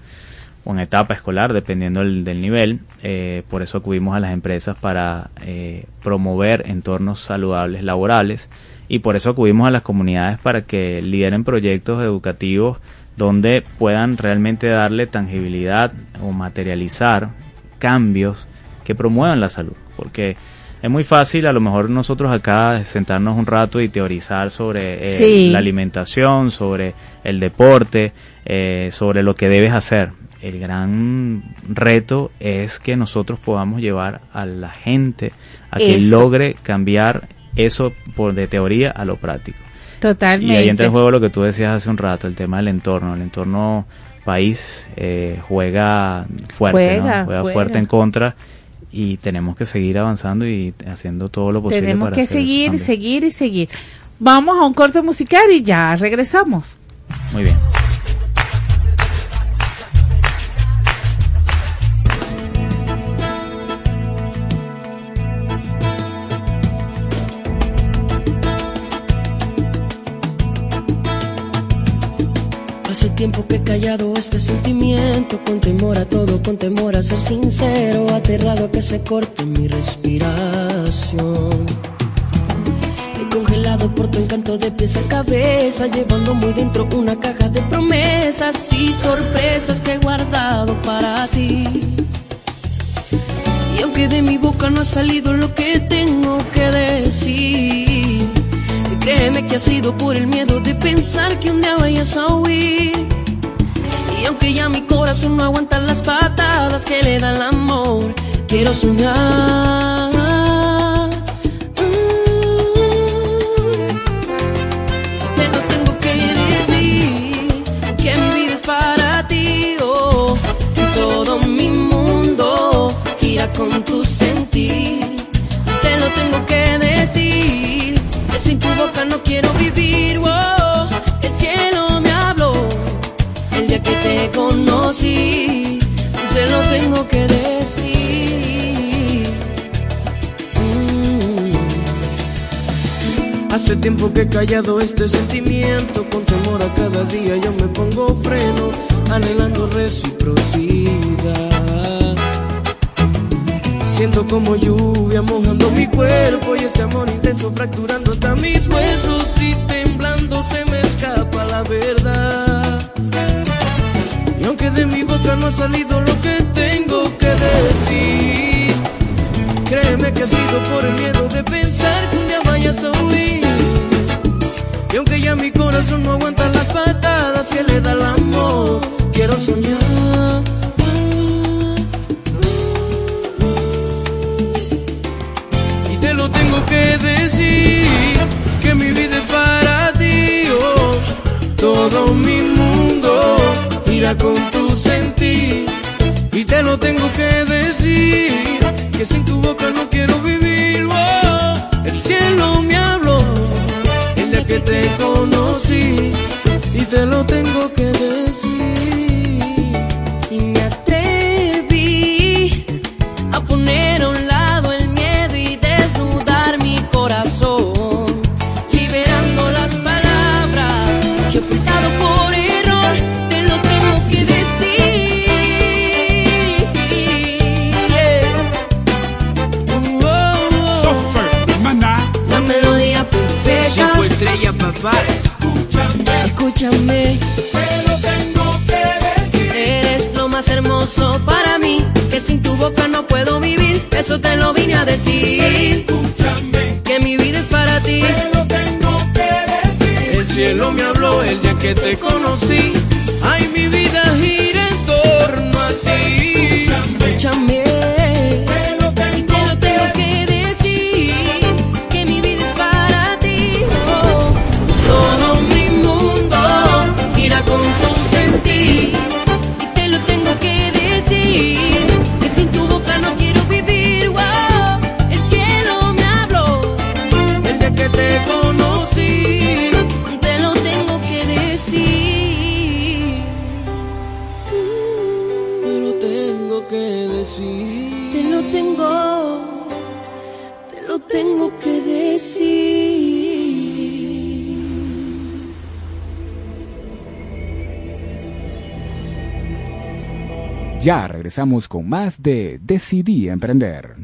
[SPEAKER 16] o en etapa escolar, dependiendo del, del nivel. Eh, por eso acudimos a las empresas para eh, promover entornos saludables laborales y por eso acudimos a las comunidades para que lideren proyectos educativos donde puedan realmente darle tangibilidad o materializar cambios que promuevan la salud. Porque es muy fácil a lo mejor nosotros acá sentarnos un rato y teorizar sobre eh,
[SPEAKER 1] Sí.
[SPEAKER 16] la alimentación, sobre el deporte, eh, sobre lo que debes hacer. El gran reto es que nosotros podamos llevar a la gente a que
[SPEAKER 1] Eso.
[SPEAKER 16] logre cambiar eso por de teoría a lo práctico.
[SPEAKER 1] Totalmente.
[SPEAKER 16] Y ahí entra en juego lo que tú decías hace un rato, el tema del entorno. El entorno país eh, juega fuerte, ¿no?
[SPEAKER 1] Juega,
[SPEAKER 16] juega,
[SPEAKER 1] juega.
[SPEAKER 16] fuerte en contra y tenemos que seguir avanzando y haciendo todo lo posible
[SPEAKER 1] Tenemos
[SPEAKER 16] para
[SPEAKER 1] que
[SPEAKER 16] hacer
[SPEAKER 1] seguir, seguir y seguir. Vamos a un corte musical y ya regresamos.
[SPEAKER 16] Muy bien.
[SPEAKER 17] Tiempo que he callado este sentimiento, con temor a todo, con temor a ser sincero, aterrado a que se corte mi respiración. He congelado por tu encanto de pies a cabeza, llevando muy dentro una caja de promesas y sorpresas que he guardado para ti. Y aunque de mi boca no ha salido lo que tengo que decir, Créeme que ha sido por el miedo de pensar que un día vayas a huir. Y aunque ya mi corazón no aguanta las patadas que le da el amor, quiero soñar.
[SPEAKER 18] Mm. Te lo tengo que decir, que mi vida es para ti, oh. todo mi mundo gira con tu sentir. Te lo tengo que decir no quiero vivir. Oh, el cielo me habló el día que te conocí. Te lo tengo que decir. Mm.
[SPEAKER 19] Hace tiempo que he callado este sentimiento. Con temor a cada día yo me pongo freno, anhelando reciprocidad. Como lluvia mojando mi cuerpo y este amor intenso fracturando hasta mis huesos y temblando se me escapa la verdad. Y aunque de mi boca no ha salido lo que tengo que decir, créeme que ha sido por el miedo de pensar que un día vayas a huir. Y aunque ya mi corazón no aguanta las patadas que le da el amor, quiero soñar. Que decir, que mi vida es para ti, oh, todo mi mundo irá con tu sentir. Y te lo tengo que decir, que sin tu boca no quiero vivir, oh, el cielo me habló el día que te conocí, y te lo tengo que decir.
[SPEAKER 18] Escúchame, te lo tengo que decir. Eres lo más hermoso para mí, que sin tu boca no puedo vivir. Eso te lo vine a decir. Escúchame, que mi vida es para ti. Te lo tengo que decir.
[SPEAKER 19] El cielo me habló el día que te conocí.
[SPEAKER 6] Ya regresamos con más de Decidí Emprender.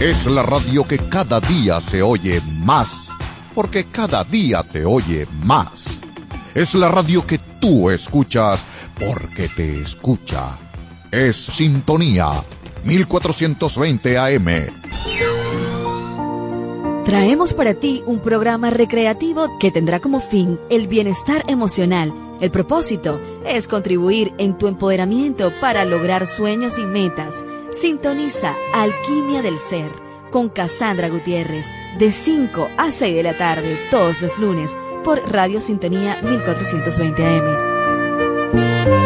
[SPEAKER 7] Es la radio que cada día se oye más, porque cada día te oye más. Es la radio que tú escuchas porque te escucha. Es Sintonía 1420 AM.
[SPEAKER 10] Traemos para ti un programa recreativo que tendrá como fin el bienestar emocional. El propósito es contribuir en tu empoderamiento para lograr sueños y metas. Sintoniza Alquimia del Ser con Cassandra Gutiérrez de 5 a 6 de la tarde todos los lunes por Radio Sintonía 1420 AM.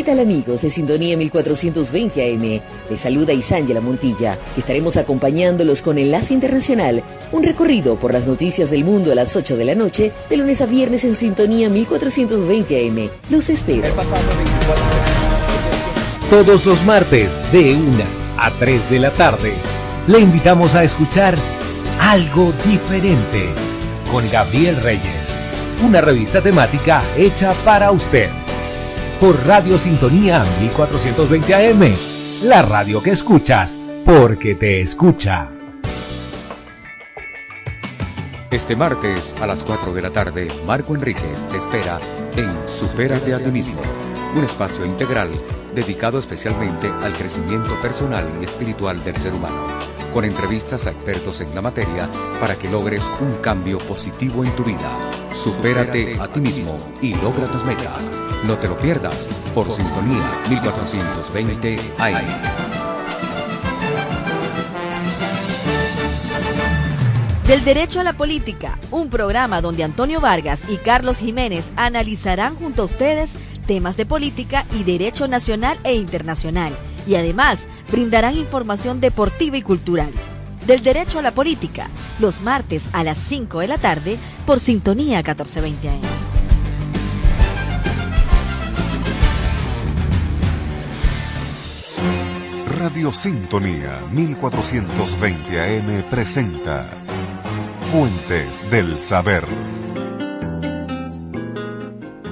[SPEAKER 8] ¿Qué tal amigos de Sintonía 1420 AM? Les saluda Isángela Montilla, estaremos acompañándolos con Enlace Internacional, un recorrido por las noticias del mundo a las 8 de la noche, de lunes a viernes en Sintonía 1420 AM. Los espero.
[SPEAKER 9] Todos los martes, de 1 a 3 de la tarde, le invitamos a escuchar Algo Diferente con Gabriel Reyes, una revista temática hecha para usted. Por Radio Sintonía 1420 AM, la radio que escuchas porque te escucha.
[SPEAKER 11] Este martes a las 4 de la tarde, Marco Enríquez te espera en Supérate a ti mismo, un espacio integral dedicado especialmente al crecimiento personal y espiritual del ser humano, con entrevistas a expertos en la materia para que logres un cambio positivo en tu vida. Supérate a ti mismo y logra tus metas. No te lo pierdas por Sintonía 1420 AM.
[SPEAKER 10] Del Derecho a la Política, un programa donde Antonio Vargas y Carlos Jiménez analizarán junto a ustedes temas de política y derecho nacional e internacional, y además brindarán información deportiva y cultural. Del Derecho a la Política, los martes a las 5 de la tarde por Sintonía 1420 AM.
[SPEAKER 12] Radio Sintonía 1420 AM presenta Fuentes del Saber.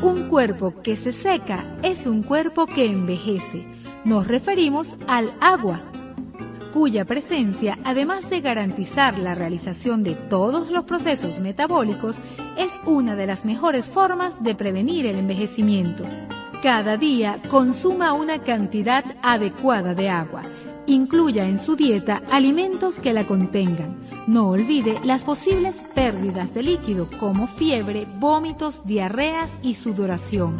[SPEAKER 14] Un cuerpo que se seca es un cuerpo que envejece. Nos referimos al agua, cuya presencia, además de garantizar la realización de todos los procesos metabólicos, es una de las mejores formas de prevenir el envejecimiento. Cada día consuma una cantidad adecuada de agua. Incluya en su dieta alimentos que la contengan. No olvide las posibles pérdidas de líquido como fiebre, vómitos, diarreas y sudoración.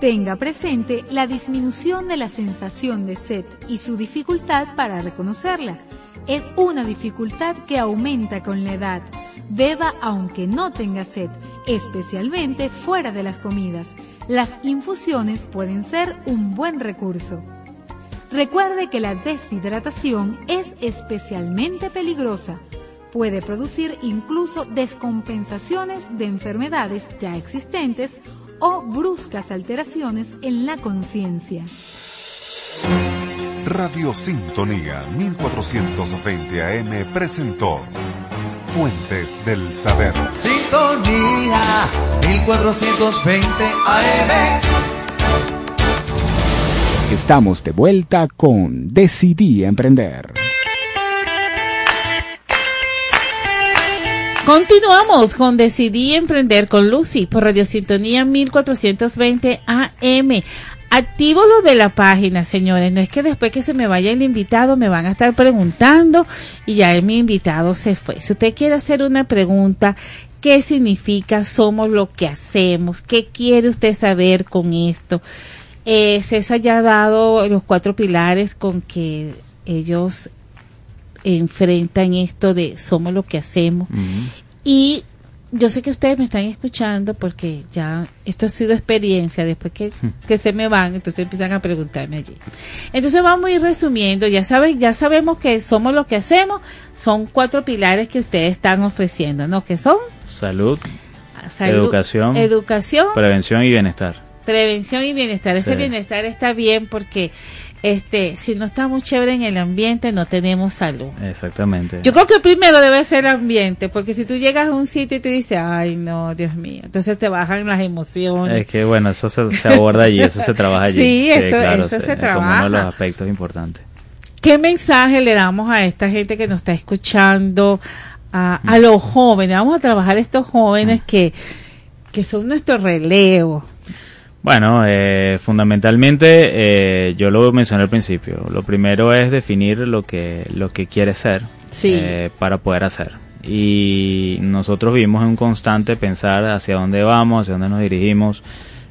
[SPEAKER 14] Tenga presente la disminución de la sensación de sed y su dificultad para reconocerla. Es una dificultad que aumenta con la edad. Beba aunque no tenga sed, especialmente fuera de las comidas. Las infusiones pueden ser un buen recurso. Recuerde que la deshidratación es especialmente peligrosa. Puede producir incluso descompensaciones de enfermedades ya existentes o bruscas alteraciones en la conciencia.
[SPEAKER 12] Radio Sintonía 1420 AM presentó Fuentes del Saber.
[SPEAKER 4] Sintonía 1420 AM.
[SPEAKER 6] Estamos de vuelta con Decidí Emprender.
[SPEAKER 1] Continuamos con Decidí Emprender con Lucy por Radio Sintonía 1420 AM. Activo lo de la página, señores. No es que después que se me vaya el invitado me van a estar preguntando y ya mi invitado se fue. Si usted quiere hacer una pregunta, ¿qué significa somos lo que hacemos? ¿Qué quiere usted saber con esto? Eh, César ya ha dado los cuatro pilares con que ellos enfrentan esto de somos lo que hacemos. Y yo sé que ustedes me están escuchando porque ya esto ha sido experiencia, después que, que se me van, entonces empiezan a preguntarme allí. Entonces vamos a ir resumiendo, ya saben, ya sabemos que somos lo que hacemos, son cuatro pilares que ustedes están ofreciendo, ¿no? Que son
[SPEAKER 16] Salud,
[SPEAKER 1] salud,
[SPEAKER 16] educación,
[SPEAKER 1] educación,
[SPEAKER 16] prevención y bienestar.
[SPEAKER 1] prevención y bienestar. Ese
[SPEAKER 16] Sí.
[SPEAKER 1] bienestar está bien porque este, si no estamos chévere en el ambiente, no tenemos salud.
[SPEAKER 16] Exactamente.
[SPEAKER 1] Yo creo que primero debe ser el ambiente, porque si tú llegas a un sitio y tú dices, ay no, Dios mío, entonces te bajan las emociones.
[SPEAKER 16] Es que bueno, eso se, se aborda allí, eso se trabaja allí.
[SPEAKER 1] Sí, eso- eso se
[SPEAKER 16] es Como uno de
[SPEAKER 1] trabaja.
[SPEAKER 16] los aspectos importantes.
[SPEAKER 1] ¿Qué mensaje le damos a esta gente que nos está escuchando, a, a los jóvenes? Vamos a trabajar estos jóvenes que, que son nuestro relevo.
[SPEAKER 16] Bueno, eh, fundamentalmente, eh, yo lo mencioné al principio. Lo primero es definir lo que lo que quiere ser
[SPEAKER 1] Sí.
[SPEAKER 16] eh, para poder hacer. Y nosotros vivimos en un constante pensar hacia dónde vamos, hacia dónde nos dirigimos.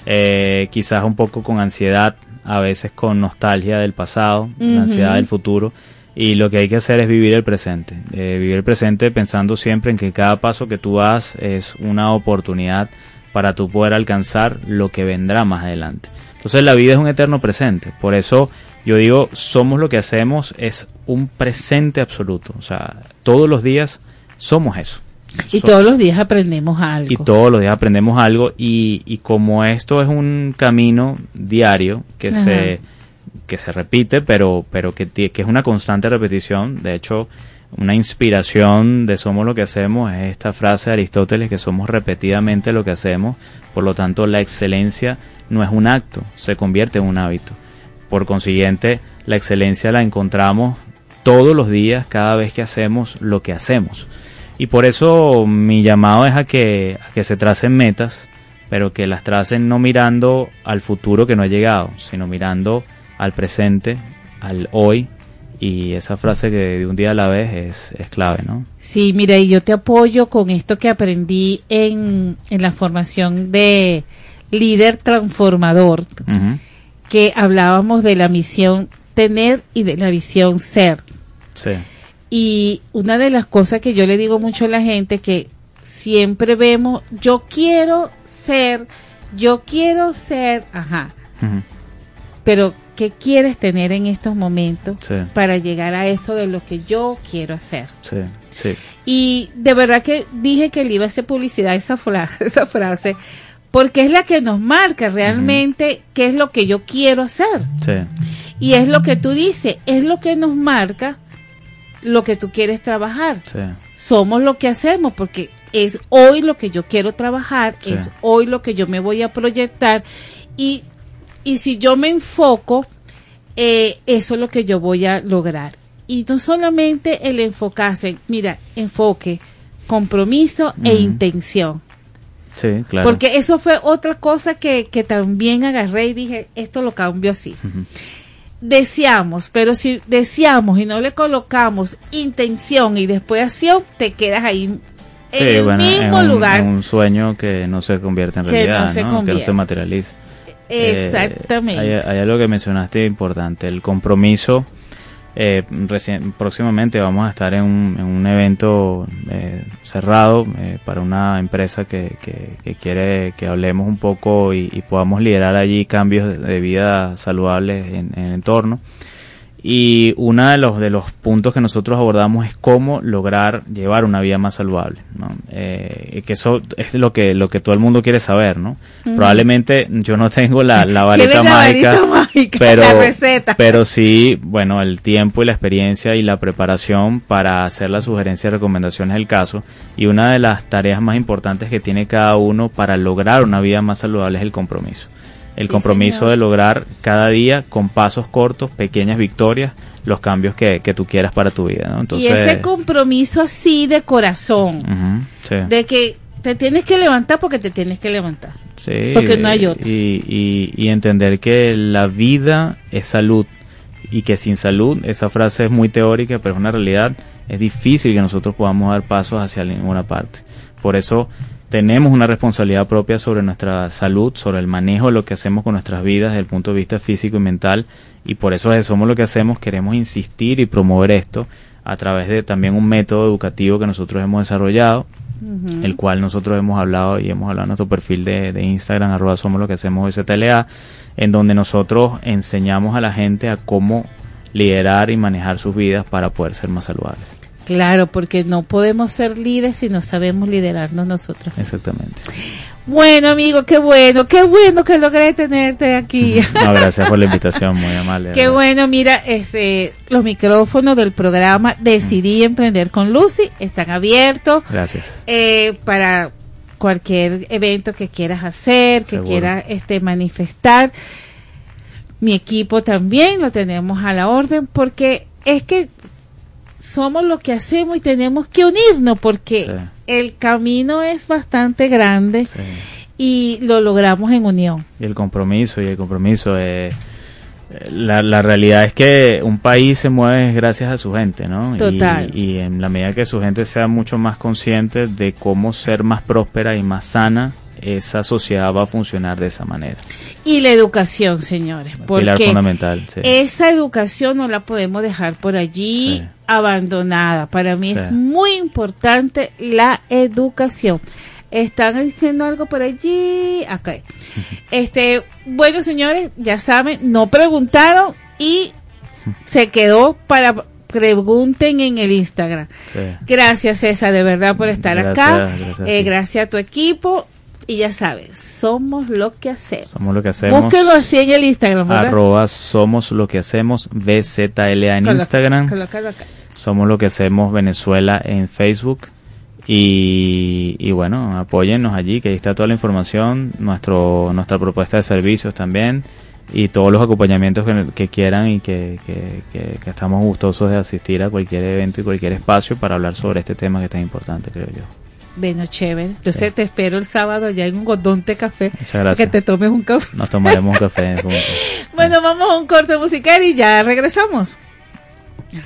[SPEAKER 16] eh, quizás un poco con ansiedad, a veces con nostalgia del pasado, la ansiedad del futuro. Y lo que hay que hacer es vivir el presente. Eh, vivir el presente pensando siempre en que cada paso que tú das es una oportunidad para tú poder alcanzar lo que vendrá más adelante. Entonces la vida es un eterno presente. Por eso yo digo, somos lo que hacemos, es un presente absoluto. O sea, todos los días somos eso.
[SPEAKER 1] Y todos los días aprendemos algo.
[SPEAKER 16] y todos los días aprendemos algo y, y como esto es un camino diario que
[SPEAKER 1] Ajá.
[SPEAKER 16] se que se repite pero pero que, que es una constante repetición de hecho una inspiración de somos lo que hacemos es esta frase de Aristóteles que somos repetidamente lo que hacemos por lo tanto la excelencia no es un acto se convierte en un hábito. Por consiguiente la excelencia la encontramos todos los días cada vez que hacemos lo que hacemos. Y por eso mi llamado es a que, a que se tracen metas, pero que las tracen no mirando al futuro que no ha llegado, sino mirando al presente, al hoy Y esa frase que de un día a la vez es, es clave, ¿no?
[SPEAKER 1] Sí, mira, y yo te apoyo con esto que aprendí en, en la formación de líder transformador, que hablábamos de la misión tener y de la visión ser.
[SPEAKER 16] Sí.
[SPEAKER 1] Y una de las cosas que yo le digo mucho a la gente que siempre vemos, yo quiero ser, yo quiero ser, ajá, pero ¿qué quieres tener en estos momentos
[SPEAKER 16] Sí.
[SPEAKER 1] para llegar a eso de lo que yo quiero hacer?
[SPEAKER 16] Sí, sí.
[SPEAKER 1] Y de verdad que dije que le iba a hacer publicidad esa, fra- esa frase, porque es la que nos marca realmente qué es lo que yo quiero hacer.
[SPEAKER 16] Sí.
[SPEAKER 1] Y es lo que tú dices, es lo que nos marca lo que tú quieres trabajar.
[SPEAKER 16] Sí.
[SPEAKER 1] Somos lo que hacemos, porque es hoy lo que yo quiero trabajar,
[SPEAKER 16] Sí.
[SPEAKER 1] es hoy lo que yo me voy a proyectar. Y, y si yo me enfoco, eh, eso es lo que yo voy a lograr. Y no solamente el enfocarse, mira, enfoque, compromiso e intención.
[SPEAKER 16] Sí, claro.
[SPEAKER 1] Porque eso fue otra cosa que, que también agarré y dije, esto lo cambio así. Deseamos, pero si deseamos y no le colocamos intención y después acción, te quedas ahí en
[SPEAKER 16] Sí,
[SPEAKER 1] el
[SPEAKER 16] bueno, en
[SPEAKER 1] mismo
[SPEAKER 16] un,
[SPEAKER 1] lugar.
[SPEAKER 16] en un sueño que no se convierte en
[SPEAKER 1] Que
[SPEAKER 16] realidad,
[SPEAKER 1] no se
[SPEAKER 16] ¿no? que no se materializa. Eh,
[SPEAKER 1] Exactamente.
[SPEAKER 16] hay, hay algo que mencionaste importante, el compromiso. Eh, recien- próximamente vamos a estar en un, en un evento eh, cerrado eh, para una empresa que, que- quiere que hablemos un poco y, podamos liderar allí cambios de, de vida saludables en, en el entorno. Y uno de los, de los puntos que nosotros abordamos es cómo lograr llevar una vida más saludable. ¿no? Eh, que eso es lo que, lo que todo el mundo quiere saber. ¿no? Probablemente yo no tengo la, la varita
[SPEAKER 1] ¿Quieres la
[SPEAKER 16] mágica,
[SPEAKER 1] varita mágica,
[SPEAKER 16] pero,
[SPEAKER 1] la receta?
[SPEAKER 16] pero sí, bueno, el tiempo y la experiencia y la preparación para hacer las sugerencias y recomendaciones del caso. Y una de las tareas más importantes que tiene cada uno para lograr una vida más saludable es el compromiso. El
[SPEAKER 1] Sí,
[SPEAKER 16] compromiso
[SPEAKER 1] señor.
[SPEAKER 16] de lograr cada día con pasos cortos, pequeñas victorias, los cambios que, que tú quieras para tu vida. ¿no? Entonces,
[SPEAKER 1] y ese compromiso así de corazón,
[SPEAKER 16] sí.
[SPEAKER 1] de que te tienes que levantar porque te tienes que levantar.
[SPEAKER 16] Sí,
[SPEAKER 1] Porque no hay otra.
[SPEAKER 16] Y, y, y entender que la vida es salud y que sin salud, esa frase es muy teórica, pero es una realidad, es difícil que nosotros podamos dar pasos hacia ninguna parte. Por eso tenemos una responsabilidad propia sobre nuestra salud, sobre el manejo de lo que hacemos con nuestras vidas desde el punto de vista físico y mental, y por eso Somos lo que hacemos, queremos insistir y promover esto a través de también un método educativo que nosotros hemos desarrollado, el cual nosotros hemos hablado y hemos hablado en nuestro perfil de, de Instagram, arroba somos lo que hacemos STLA, en donde nosotros enseñamos a la gente a cómo liderar y manejar sus vidas para poder ser más saludables.
[SPEAKER 1] Claro, porque no podemos ser líderes si no sabemos liderarnos nosotros.
[SPEAKER 16] Exactamente.
[SPEAKER 1] Bueno, amigo, qué bueno, qué bueno que logré tenerte aquí.
[SPEAKER 16] No, gracias por la invitación, muy amable.
[SPEAKER 1] Qué bueno, mira, este, los micrófonos del programa Decidí Emprender con Lucy están abiertos
[SPEAKER 16] Gracias.
[SPEAKER 1] eh, para cualquier evento que quieras hacer, que
[SPEAKER 16] Seguro.
[SPEAKER 1] quieras este, manifestar. Mi equipo también lo tenemos a la orden porque es que somos lo que hacemos y tenemos que unirnos porque el camino es bastante grande y lo logramos en unión.
[SPEAKER 16] Y el compromiso, y el compromiso. eh, la, la realidad es que un país se mueve gracias a su gente, ¿no? Y-
[SPEAKER 1] Total.
[SPEAKER 16] Y, en la medida que su gente sea mucho más consciente de cómo ser más próspera y más sana, esa sociedad va a funcionar de esa manera.
[SPEAKER 1] Y la educación, señores,
[SPEAKER 16] Pilar
[SPEAKER 1] porque
[SPEAKER 16] fundamental, sí.
[SPEAKER 1] esa educación no la podemos dejar por allí abandonada. Para mí es muy importante la educación. Están diciendo algo por allí. Acá. Este, bueno, señores, ya saben, no preguntaron y se quedó para pregunten en el Instagram.
[SPEAKER 16] Sí.
[SPEAKER 1] Gracias, César, de verdad por estar
[SPEAKER 16] Gracias,
[SPEAKER 1] acá.
[SPEAKER 16] gracias
[SPEAKER 1] Eh, gracias a tu equipo. Y ya sabes, somos lo que hacemos.
[SPEAKER 16] Somos lo que hacemos.
[SPEAKER 1] Búsquelo así en el Instagram, ¿verdad?
[SPEAKER 16] Arroba somos lo que hacemos BZLA en
[SPEAKER 1] Coloca-
[SPEAKER 16] Instagram.
[SPEAKER 1] colócalo acá.
[SPEAKER 16] Somos lo que hacemos Venezuela en Facebook. Y, y bueno, apóyennos allí, que ahí está toda la información, nuestro nuestra propuesta de servicios también y todos los acompañamientos que, que quieran y que, que, que- que estamos gustosos de asistir a cualquier evento y cualquier espacio para hablar sobre este tema que es tan importante, creo yo.
[SPEAKER 1] Bueno, chévere. Entonces te espero el sábado ya en un godón de café.
[SPEAKER 16] Muchas gracias.
[SPEAKER 1] Que te tomes un café.
[SPEAKER 16] Nos tomaremos un café juntos.
[SPEAKER 1] Bueno, vamos a un corte musical y ya regresamos.
[SPEAKER 18] Baby,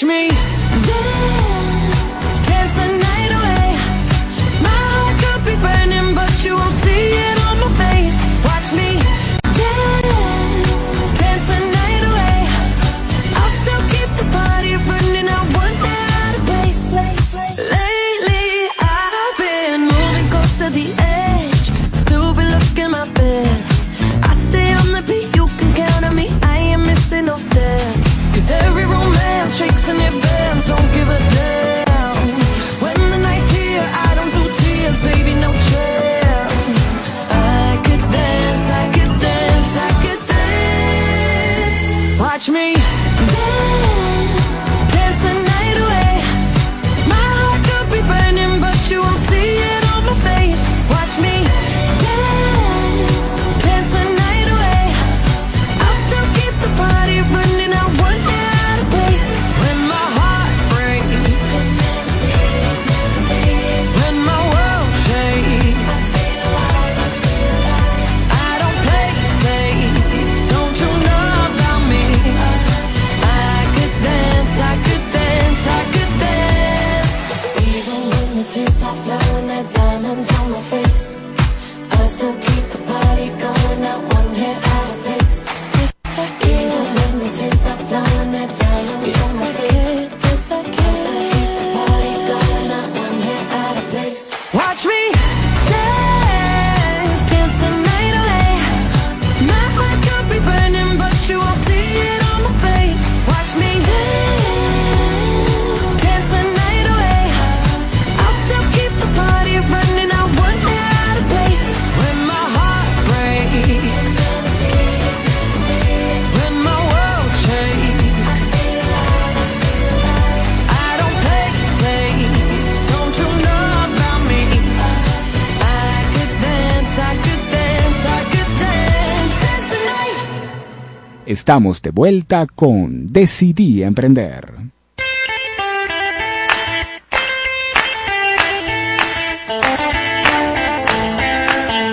[SPEAKER 18] Watch me and it bends. Don't give a damn.
[SPEAKER 6] Estamos de vuelta con Decidí Emprender.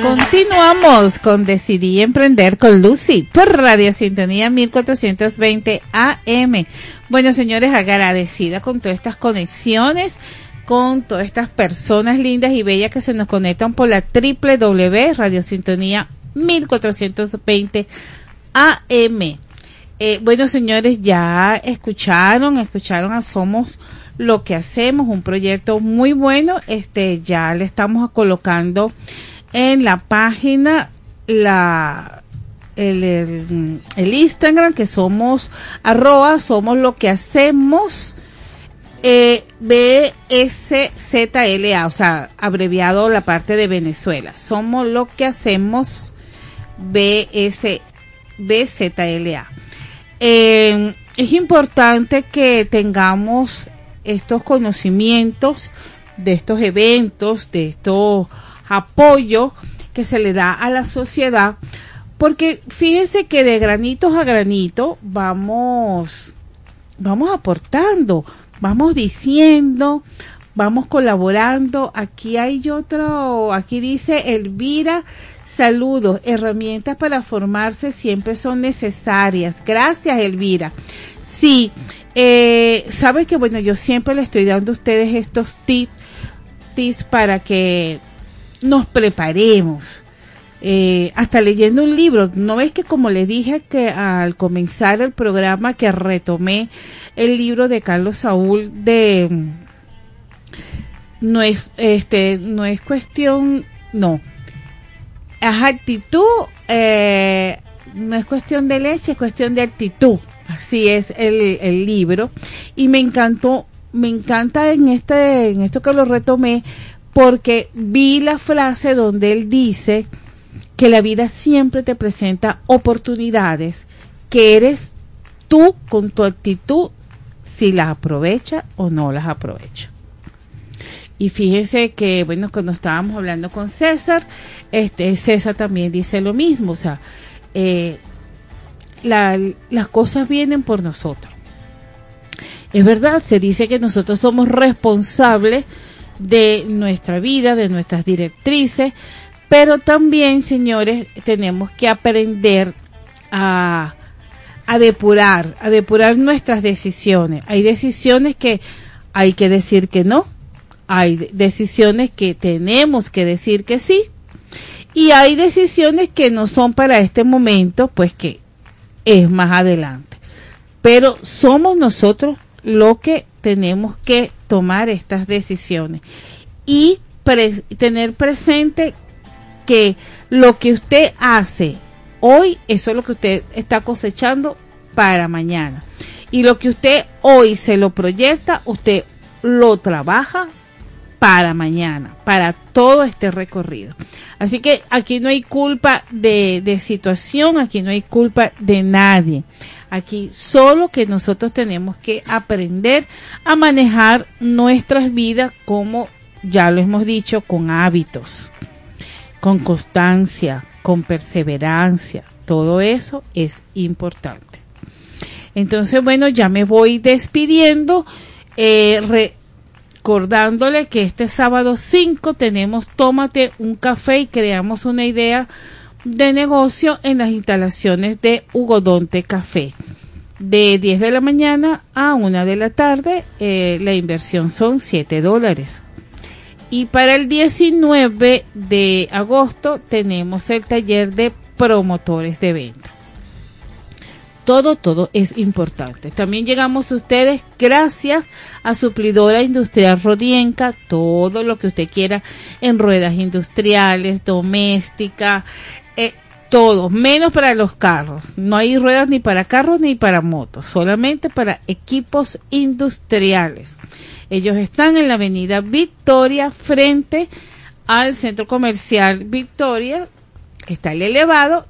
[SPEAKER 1] Continuamos con Decidí Emprender con Lucy por Radio Sintonía 1420 AM. Bueno, señores, agradecida con todas estas conexiones, con todas estas personas lindas y bellas que se nos conectan por la www Radio Sintonía 1420 AM. Eh, bueno, señores, ya escucharon, escucharon a Somos lo que hacemos, un proyecto muy bueno. Este, ya le estamos colocando en la página la el, el, Instagram que somos arroba somos lo que hacemos eh, BSZLA, o sea, abreviado la parte de Venezuela. Somos lo que hacemos BS, BZLA. Eh, es importante que tengamos estos conocimientos de estos eventos, de estos apoyos que se le da a la sociedad, porque fíjense que de granitos a granito vamos, vamos aportando, vamos diciendo, vamos colaborando. Aquí hay otro, aquí dice Elvira, saludos, herramientas para formarse siempre son necesarias. Gracias, Elvira. Sí, eh, sabes que bueno, yo siempre le estoy dando a ustedes estos tips, tips para que nos preparemos. Eh, hasta leyendo un libro, ¿no ves que como les dije que al comenzar el programa que retomé el libro de Carlos Saúl de no es este no es cuestión no es actitud eh, no es cuestión de leche es cuestión de actitud así es el, el libro y me encantó me encanta en este en esto que lo retomé porque vi la frase donde él dice que la vida siempre te presenta oportunidades que eres tú con tu actitud si las aprovecha o no las aprovecha. Y fíjense que, bueno, cuando estábamos hablando con César, este César también dice lo mismo, o sea, eh, la- las cosas vienen por nosotros. Es verdad, se dice que nosotros somos responsables de nuestra vida, de nuestras directrices, pero también, señores, tenemos que aprender a, a depurar, a depurar nuestras decisiones. Hay decisiones que hay que decir que no, hay de- decisiones que tenemos que decir que sí, y hay decisiones que no son para este momento, pues que es más adelante. Pero somos nosotros lo que tenemos que tomar estas decisiones y tener presente que lo que usted hace hoy, eso es lo que usted está cosechando para mañana. Y lo que usted hoy se lo proyecta, usted lo trabaja para mañana, para todo este recorrido. Así que aquí no hay culpa de, situación, aquí no hay culpa de nadie. Aquí solo que nosotros tenemos que aprender a manejar nuestras vidas como ya lo hemos dicho, con hábitos, con constancia, con perseverancia. Todo eso es importante. Entonces, bueno, ya me voy despidiendo, eh, recordándole que este sábado 5 tenemos Tómate un café y creamos una idea de negocio en las instalaciones de Hugodonte Café. De 10 de la mañana a 1 de la tarde, eh, la inversión son 7 dólares. Y para el 19 de agosto tenemos el taller de promotores de venta. Todo, todo es importante. También llegamos a ustedes gracias a Suplidora Industrial Rodienca, todo lo que usted quiera en ruedas industriales, doméstica, eh, todo, menos para los carros. No hay ruedas ni para carros ni para motos, solamente para equipos industriales. Ellos están en la avenida Victoria frente al centro comercial Victoria. Está el elevado.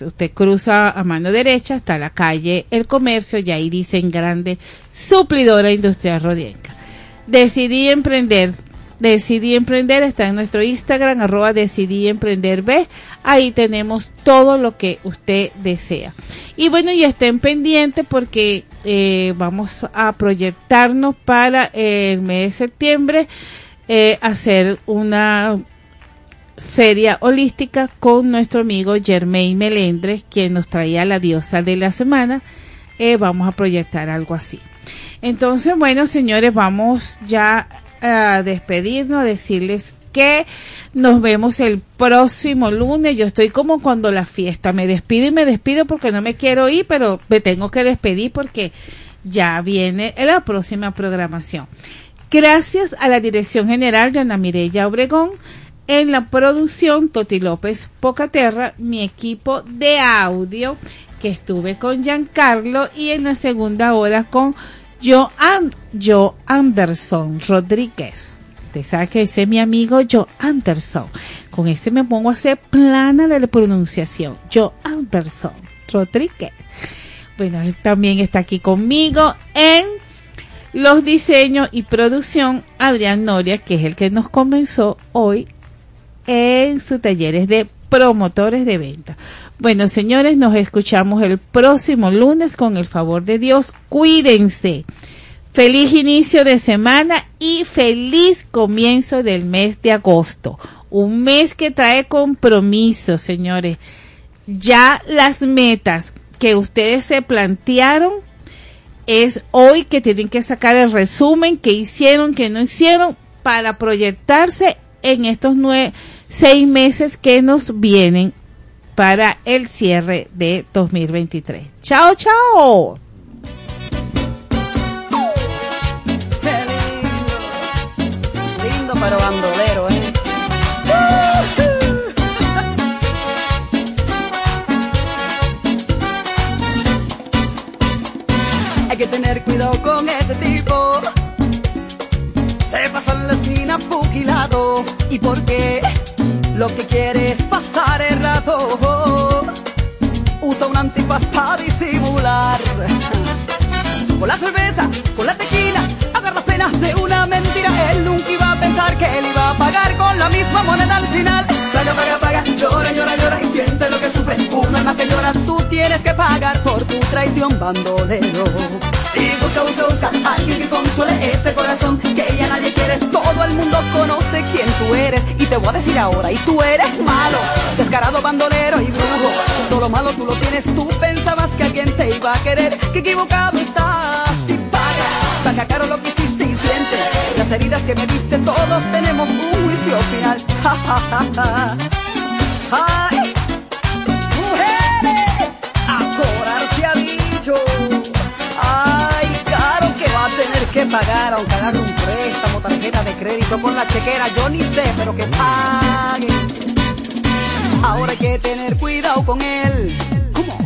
[SPEAKER 1] Usted cruza a mano derecha hasta la calle El Comercio y ahí dice en grande Suplidora Industrial Rodienca. Decidí emprender. Decidí emprender está en nuestro Instagram arroba decidí emprender. Ahí tenemos todo lo que usted desea. Y bueno, y estén pendientes porque eh, vamos a proyectarnos para el mes de septiembre eh, hacer una feria holística con nuestro amigo Germain Melendres, quien nos traía la diosa de la semana. Eh, vamos a proyectar algo así. Entonces, bueno, señores, vamos ya a despedirnos, a decirles que nos vemos el próximo lunes. Yo estoy como cuando la fiesta, me despido y me despido porque no me quiero ir, pero me tengo que despedir porque ya viene la próxima programación. Gracias a la Dirección General de Ana Mireya Obregón, en la producción Toti López Pocaterra, mi equipo de audio, que estuve con Giancarlo, y en la segunda hora con Joan, Joe Anderson Rodríguez. Usted sabe que ese es mi amigo Joe Anderson. Con ese me pongo a hacer plana de la pronunciación. Joe Anderson Rodríguez. Bueno, él también está aquí conmigo en los diseños y producción Adrián Noria, que es el que nos comenzó hoy en sus talleres de promotores de venta. Bueno, señores, nos escuchamos el próximo lunes con el favor de Dios. Cuídense. Feliz inicio de semana y feliz comienzo del mes de agosto. Un mes que trae compromisos, señores. Ya las metas que ustedes se plantearon es hoy que tienen que sacar el resumen que hicieron, que no hicieron, para proyectarse en estos nueve, seis meses que nos vienen para el cierre de 2023. Chao, chao.
[SPEAKER 20] Lindo pero bandolero, ¿eh? Hay que tener cuidado con ese tipo.
[SPEAKER 17] Se pasa en la esquina pugilado. ¿Y por qué? Lo que quiere es pasar el rato. Usa un antifaz para disimular. Con la cerveza, con la tequila, agarra las penas de una mentira. Él nunca iba a pensar que él iba a pagar con la misma moneda al final. Paga, paga, paga, llora, llora, llora y siente lo que sufre. Un alma que llora, tú tienes que pagar por tu traición, bandolero. Y busca, busca, busca alguien que consuele este corazón que ya nadie quiere. Todo el mundo te voy a decir ahora, y tú eres malo, descarado, bandolero y brujo. Todo lo malo tú lo tienes, tú pensabas que alguien te iba a querer. Que equivocado estás y paga. Paga caro lo que hiciste y siente. Las heridas que me diste, todos tenemos un juicio final. Ja, ja, ja, ja. Ay, pagar, aunque agarre un préstamo, tarjeta de crédito con la chequera, yo ni sé, pero que pague. Ahora hay que tener cuidado con él. ¿Cómo?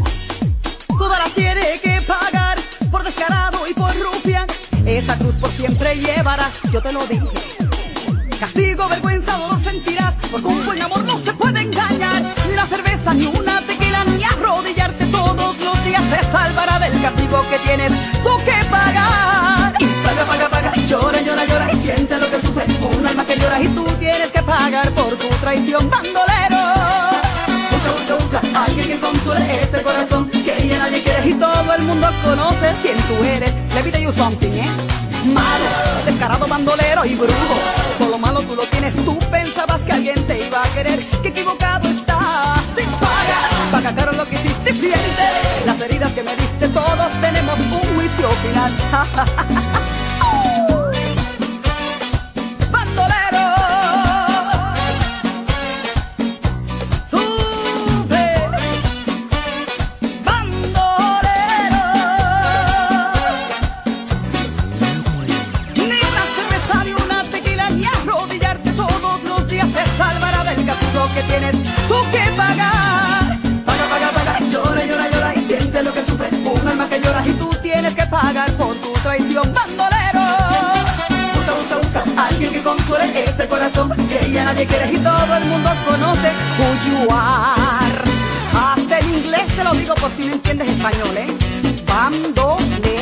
[SPEAKER 17] Todas las tiene que pagar por descarado y por rufián. Esa cruz por siempre llevarás, yo te lo dije. Castigo, vergüenza, dolor sentirás, porque un buen amor no se puede engañar. Ni una cerveza, ni una tequila, ni arrodillarte todos los días te salvará del castigo que tienes traición, bandolero. Busca, busca, busca, alguien que consuele este corazón que ya nadie quiere y todo el mundo conoce quién tú eres. Let me you something, ¿eh? Malo, descarado, bandolero y brujo. Todo lo malo tú lo tienes, tú pensabas que alguien te iba a querer. Que equivocado estás, te paga. Paga caro lo que hiciste, siente. Las heridas que me diste, todos tenemos un juicio final. nadie quiere y todo el mundo conoce who you are. Hasta en inglés te lo digo por si no entiendes español, ¿eh? Bandolero.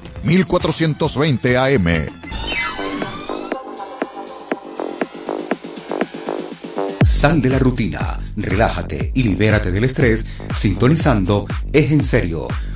[SPEAKER 7] 1420 AM.
[SPEAKER 11] Sal de la rutina, relájate y libérate del estrés sintonizando Es en serio,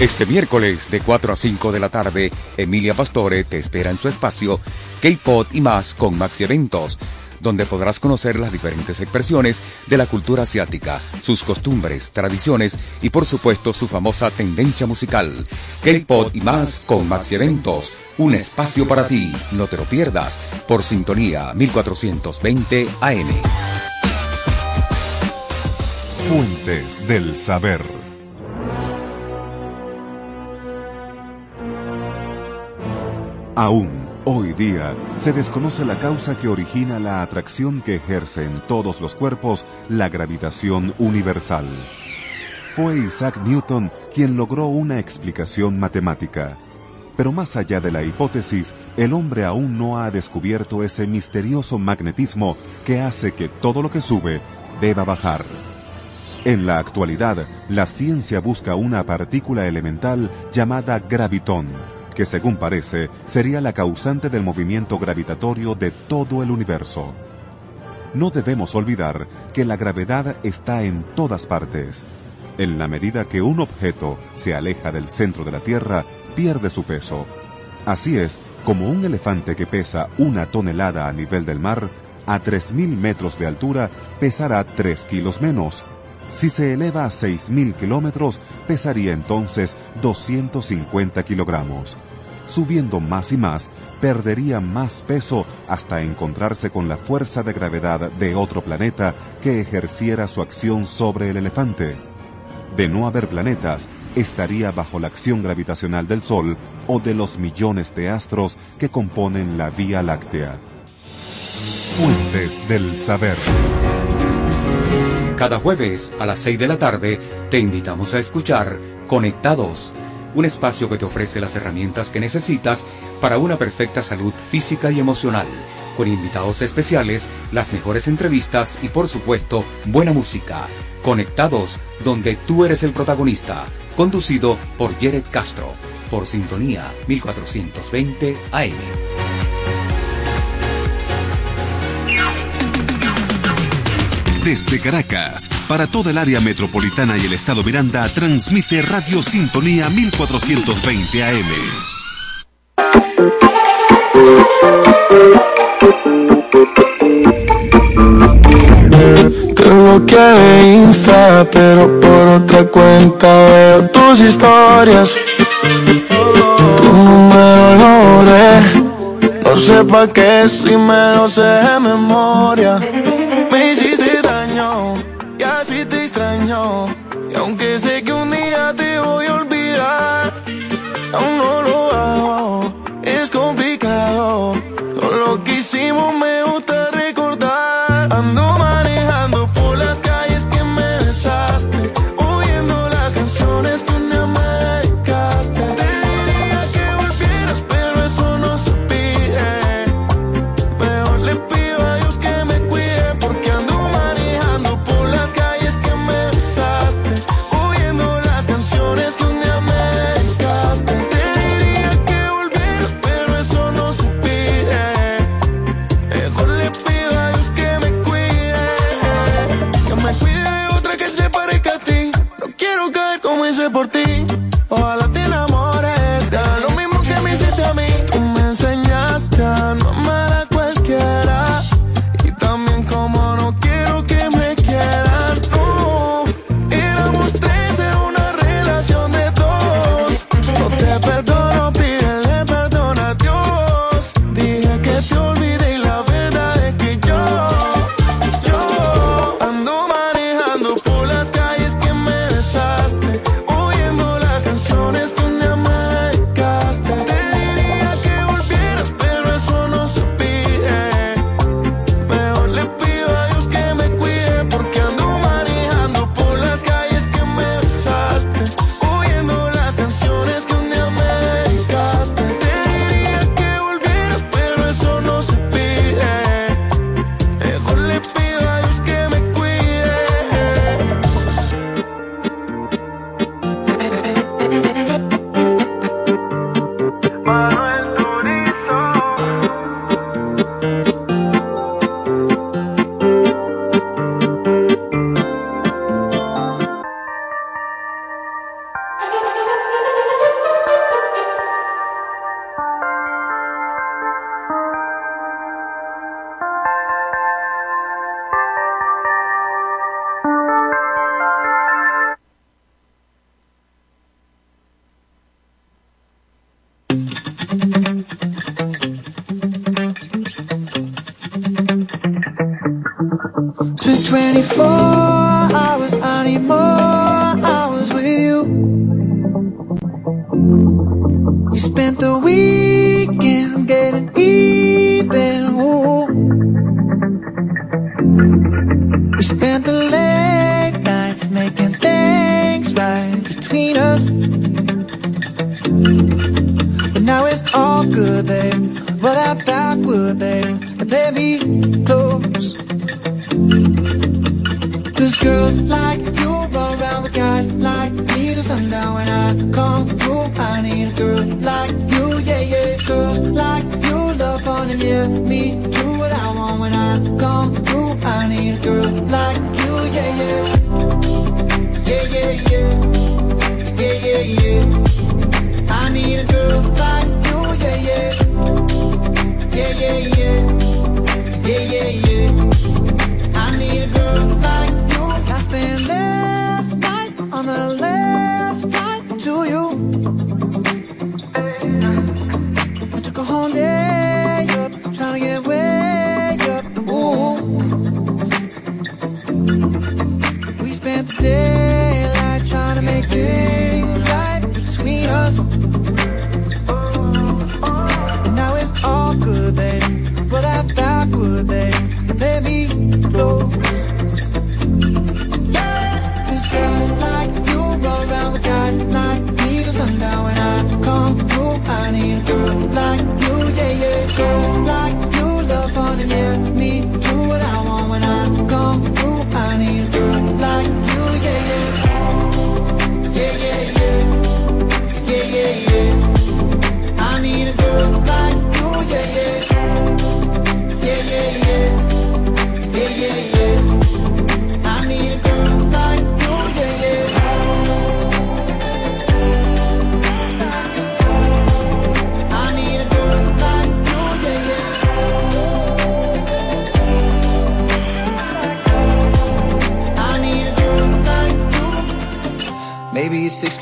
[SPEAKER 11] Este miércoles de 4 a 5 de la tarde, Emilia Pastore te espera en su espacio K-Pod y más con Maxi Eventos, donde podrás conocer las diferentes expresiones de la cultura asiática, sus costumbres, tradiciones y por supuesto su famosa tendencia musical. K-Pod y más con Maxi Eventos, un espacio para ti, no te lo pierdas, por sintonía 1420 AM.
[SPEAKER 12] Fuentes del saber. Aún hoy día se desconoce la causa que origina la atracción que ejerce en todos los cuerpos la gravitación universal. Fue Isaac Newton quien logró una explicación matemática. Pero más allá de la hipótesis, el hombre aún no ha descubierto ese misterioso magnetismo que hace que todo lo que sube deba bajar. En la actualidad, la ciencia busca una partícula elemental llamada gravitón, que según parece sería la causante del movimiento gravitatorio de todo el universo. No debemos olvidar que la gravedad está en todas partes. En la medida que un objeto se aleja del centro de la Tierra, pierde su peso. Así es como un elefante que pesa una tonelada a nivel del mar, a 3.000 metros de altura, pesará 3 kilos menos. Si se eleva a 6.000 kilómetros, pesaría entonces 250 kilogramos. Subiendo más y más, perdería más peso hasta encontrarse con la fuerza de gravedad de otro planeta que ejerciera su acción sobre el elefante. De no haber planetas, estaría bajo la acción gravitacional del Sol o de los millones de astros que componen la Vía Láctea. Fuentes del saber.
[SPEAKER 11] Cada jueves a las 6 de la tarde te invitamos a escuchar Conectados, un espacio que te ofrece las herramientas que necesitas para una perfecta salud física y emocional, con invitados especiales, las mejores entrevistas y por supuesto buena música. Conectados, donde tú eres el protagonista, conducido por Jared Castro, por Sintonía 1420 AM.
[SPEAKER 21] Desde Caracas, para toda el área metropolitana y el estado Miranda, transmite Radio Sintonía 1420 AM.
[SPEAKER 5] Te bloqueé de Insta, pero por otra cuenta veo tus historias. Tu número lo borré, no sé pa' qué si me lo sé de memoria. Que un día te voy a olvidar, aún no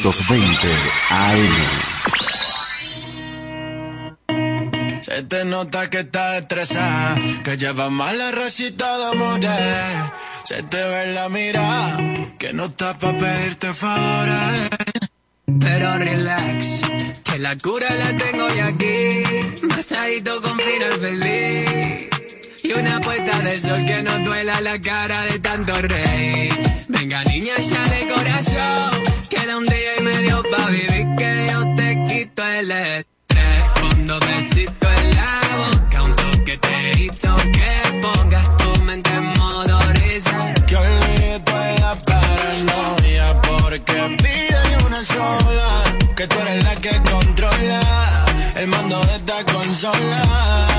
[SPEAKER 12] 1420 AM.
[SPEAKER 22] Se te nota que estás estresada, que llevas mala recita de amores. Se te ve en la mirada, que no está pa' pedirte favores.
[SPEAKER 19] Pero relax, que la cura la tengo ya aquí. Masadito con final feliz. Y una puesta de sol que no duela la cara de tanto rey. Venga niña, de corazón. Queda un día y medio pa' vivir que yo te quito el estrés. Con dos besitos en la boca, un toque te hizo que pongas tu mente en modo risa.
[SPEAKER 22] Que olvide toda la paranoia, porque pide una sola. Que tú eres la que controla el mando de esta consola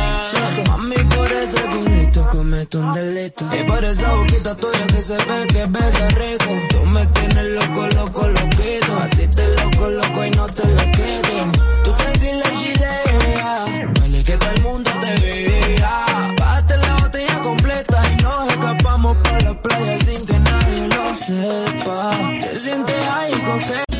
[SPEAKER 18] un delito. Y por esa boquita tuya que se ve que besa rico. Tú me tienes loco, loco, loquito. A ti te loco, loco y no te lo quito. Tú tranquila en chilea. Vale que todo el mundo te veía. Pásate la botella completa y nos escapamos para la playa sin que nadie lo sepa. Te sientes ahí con que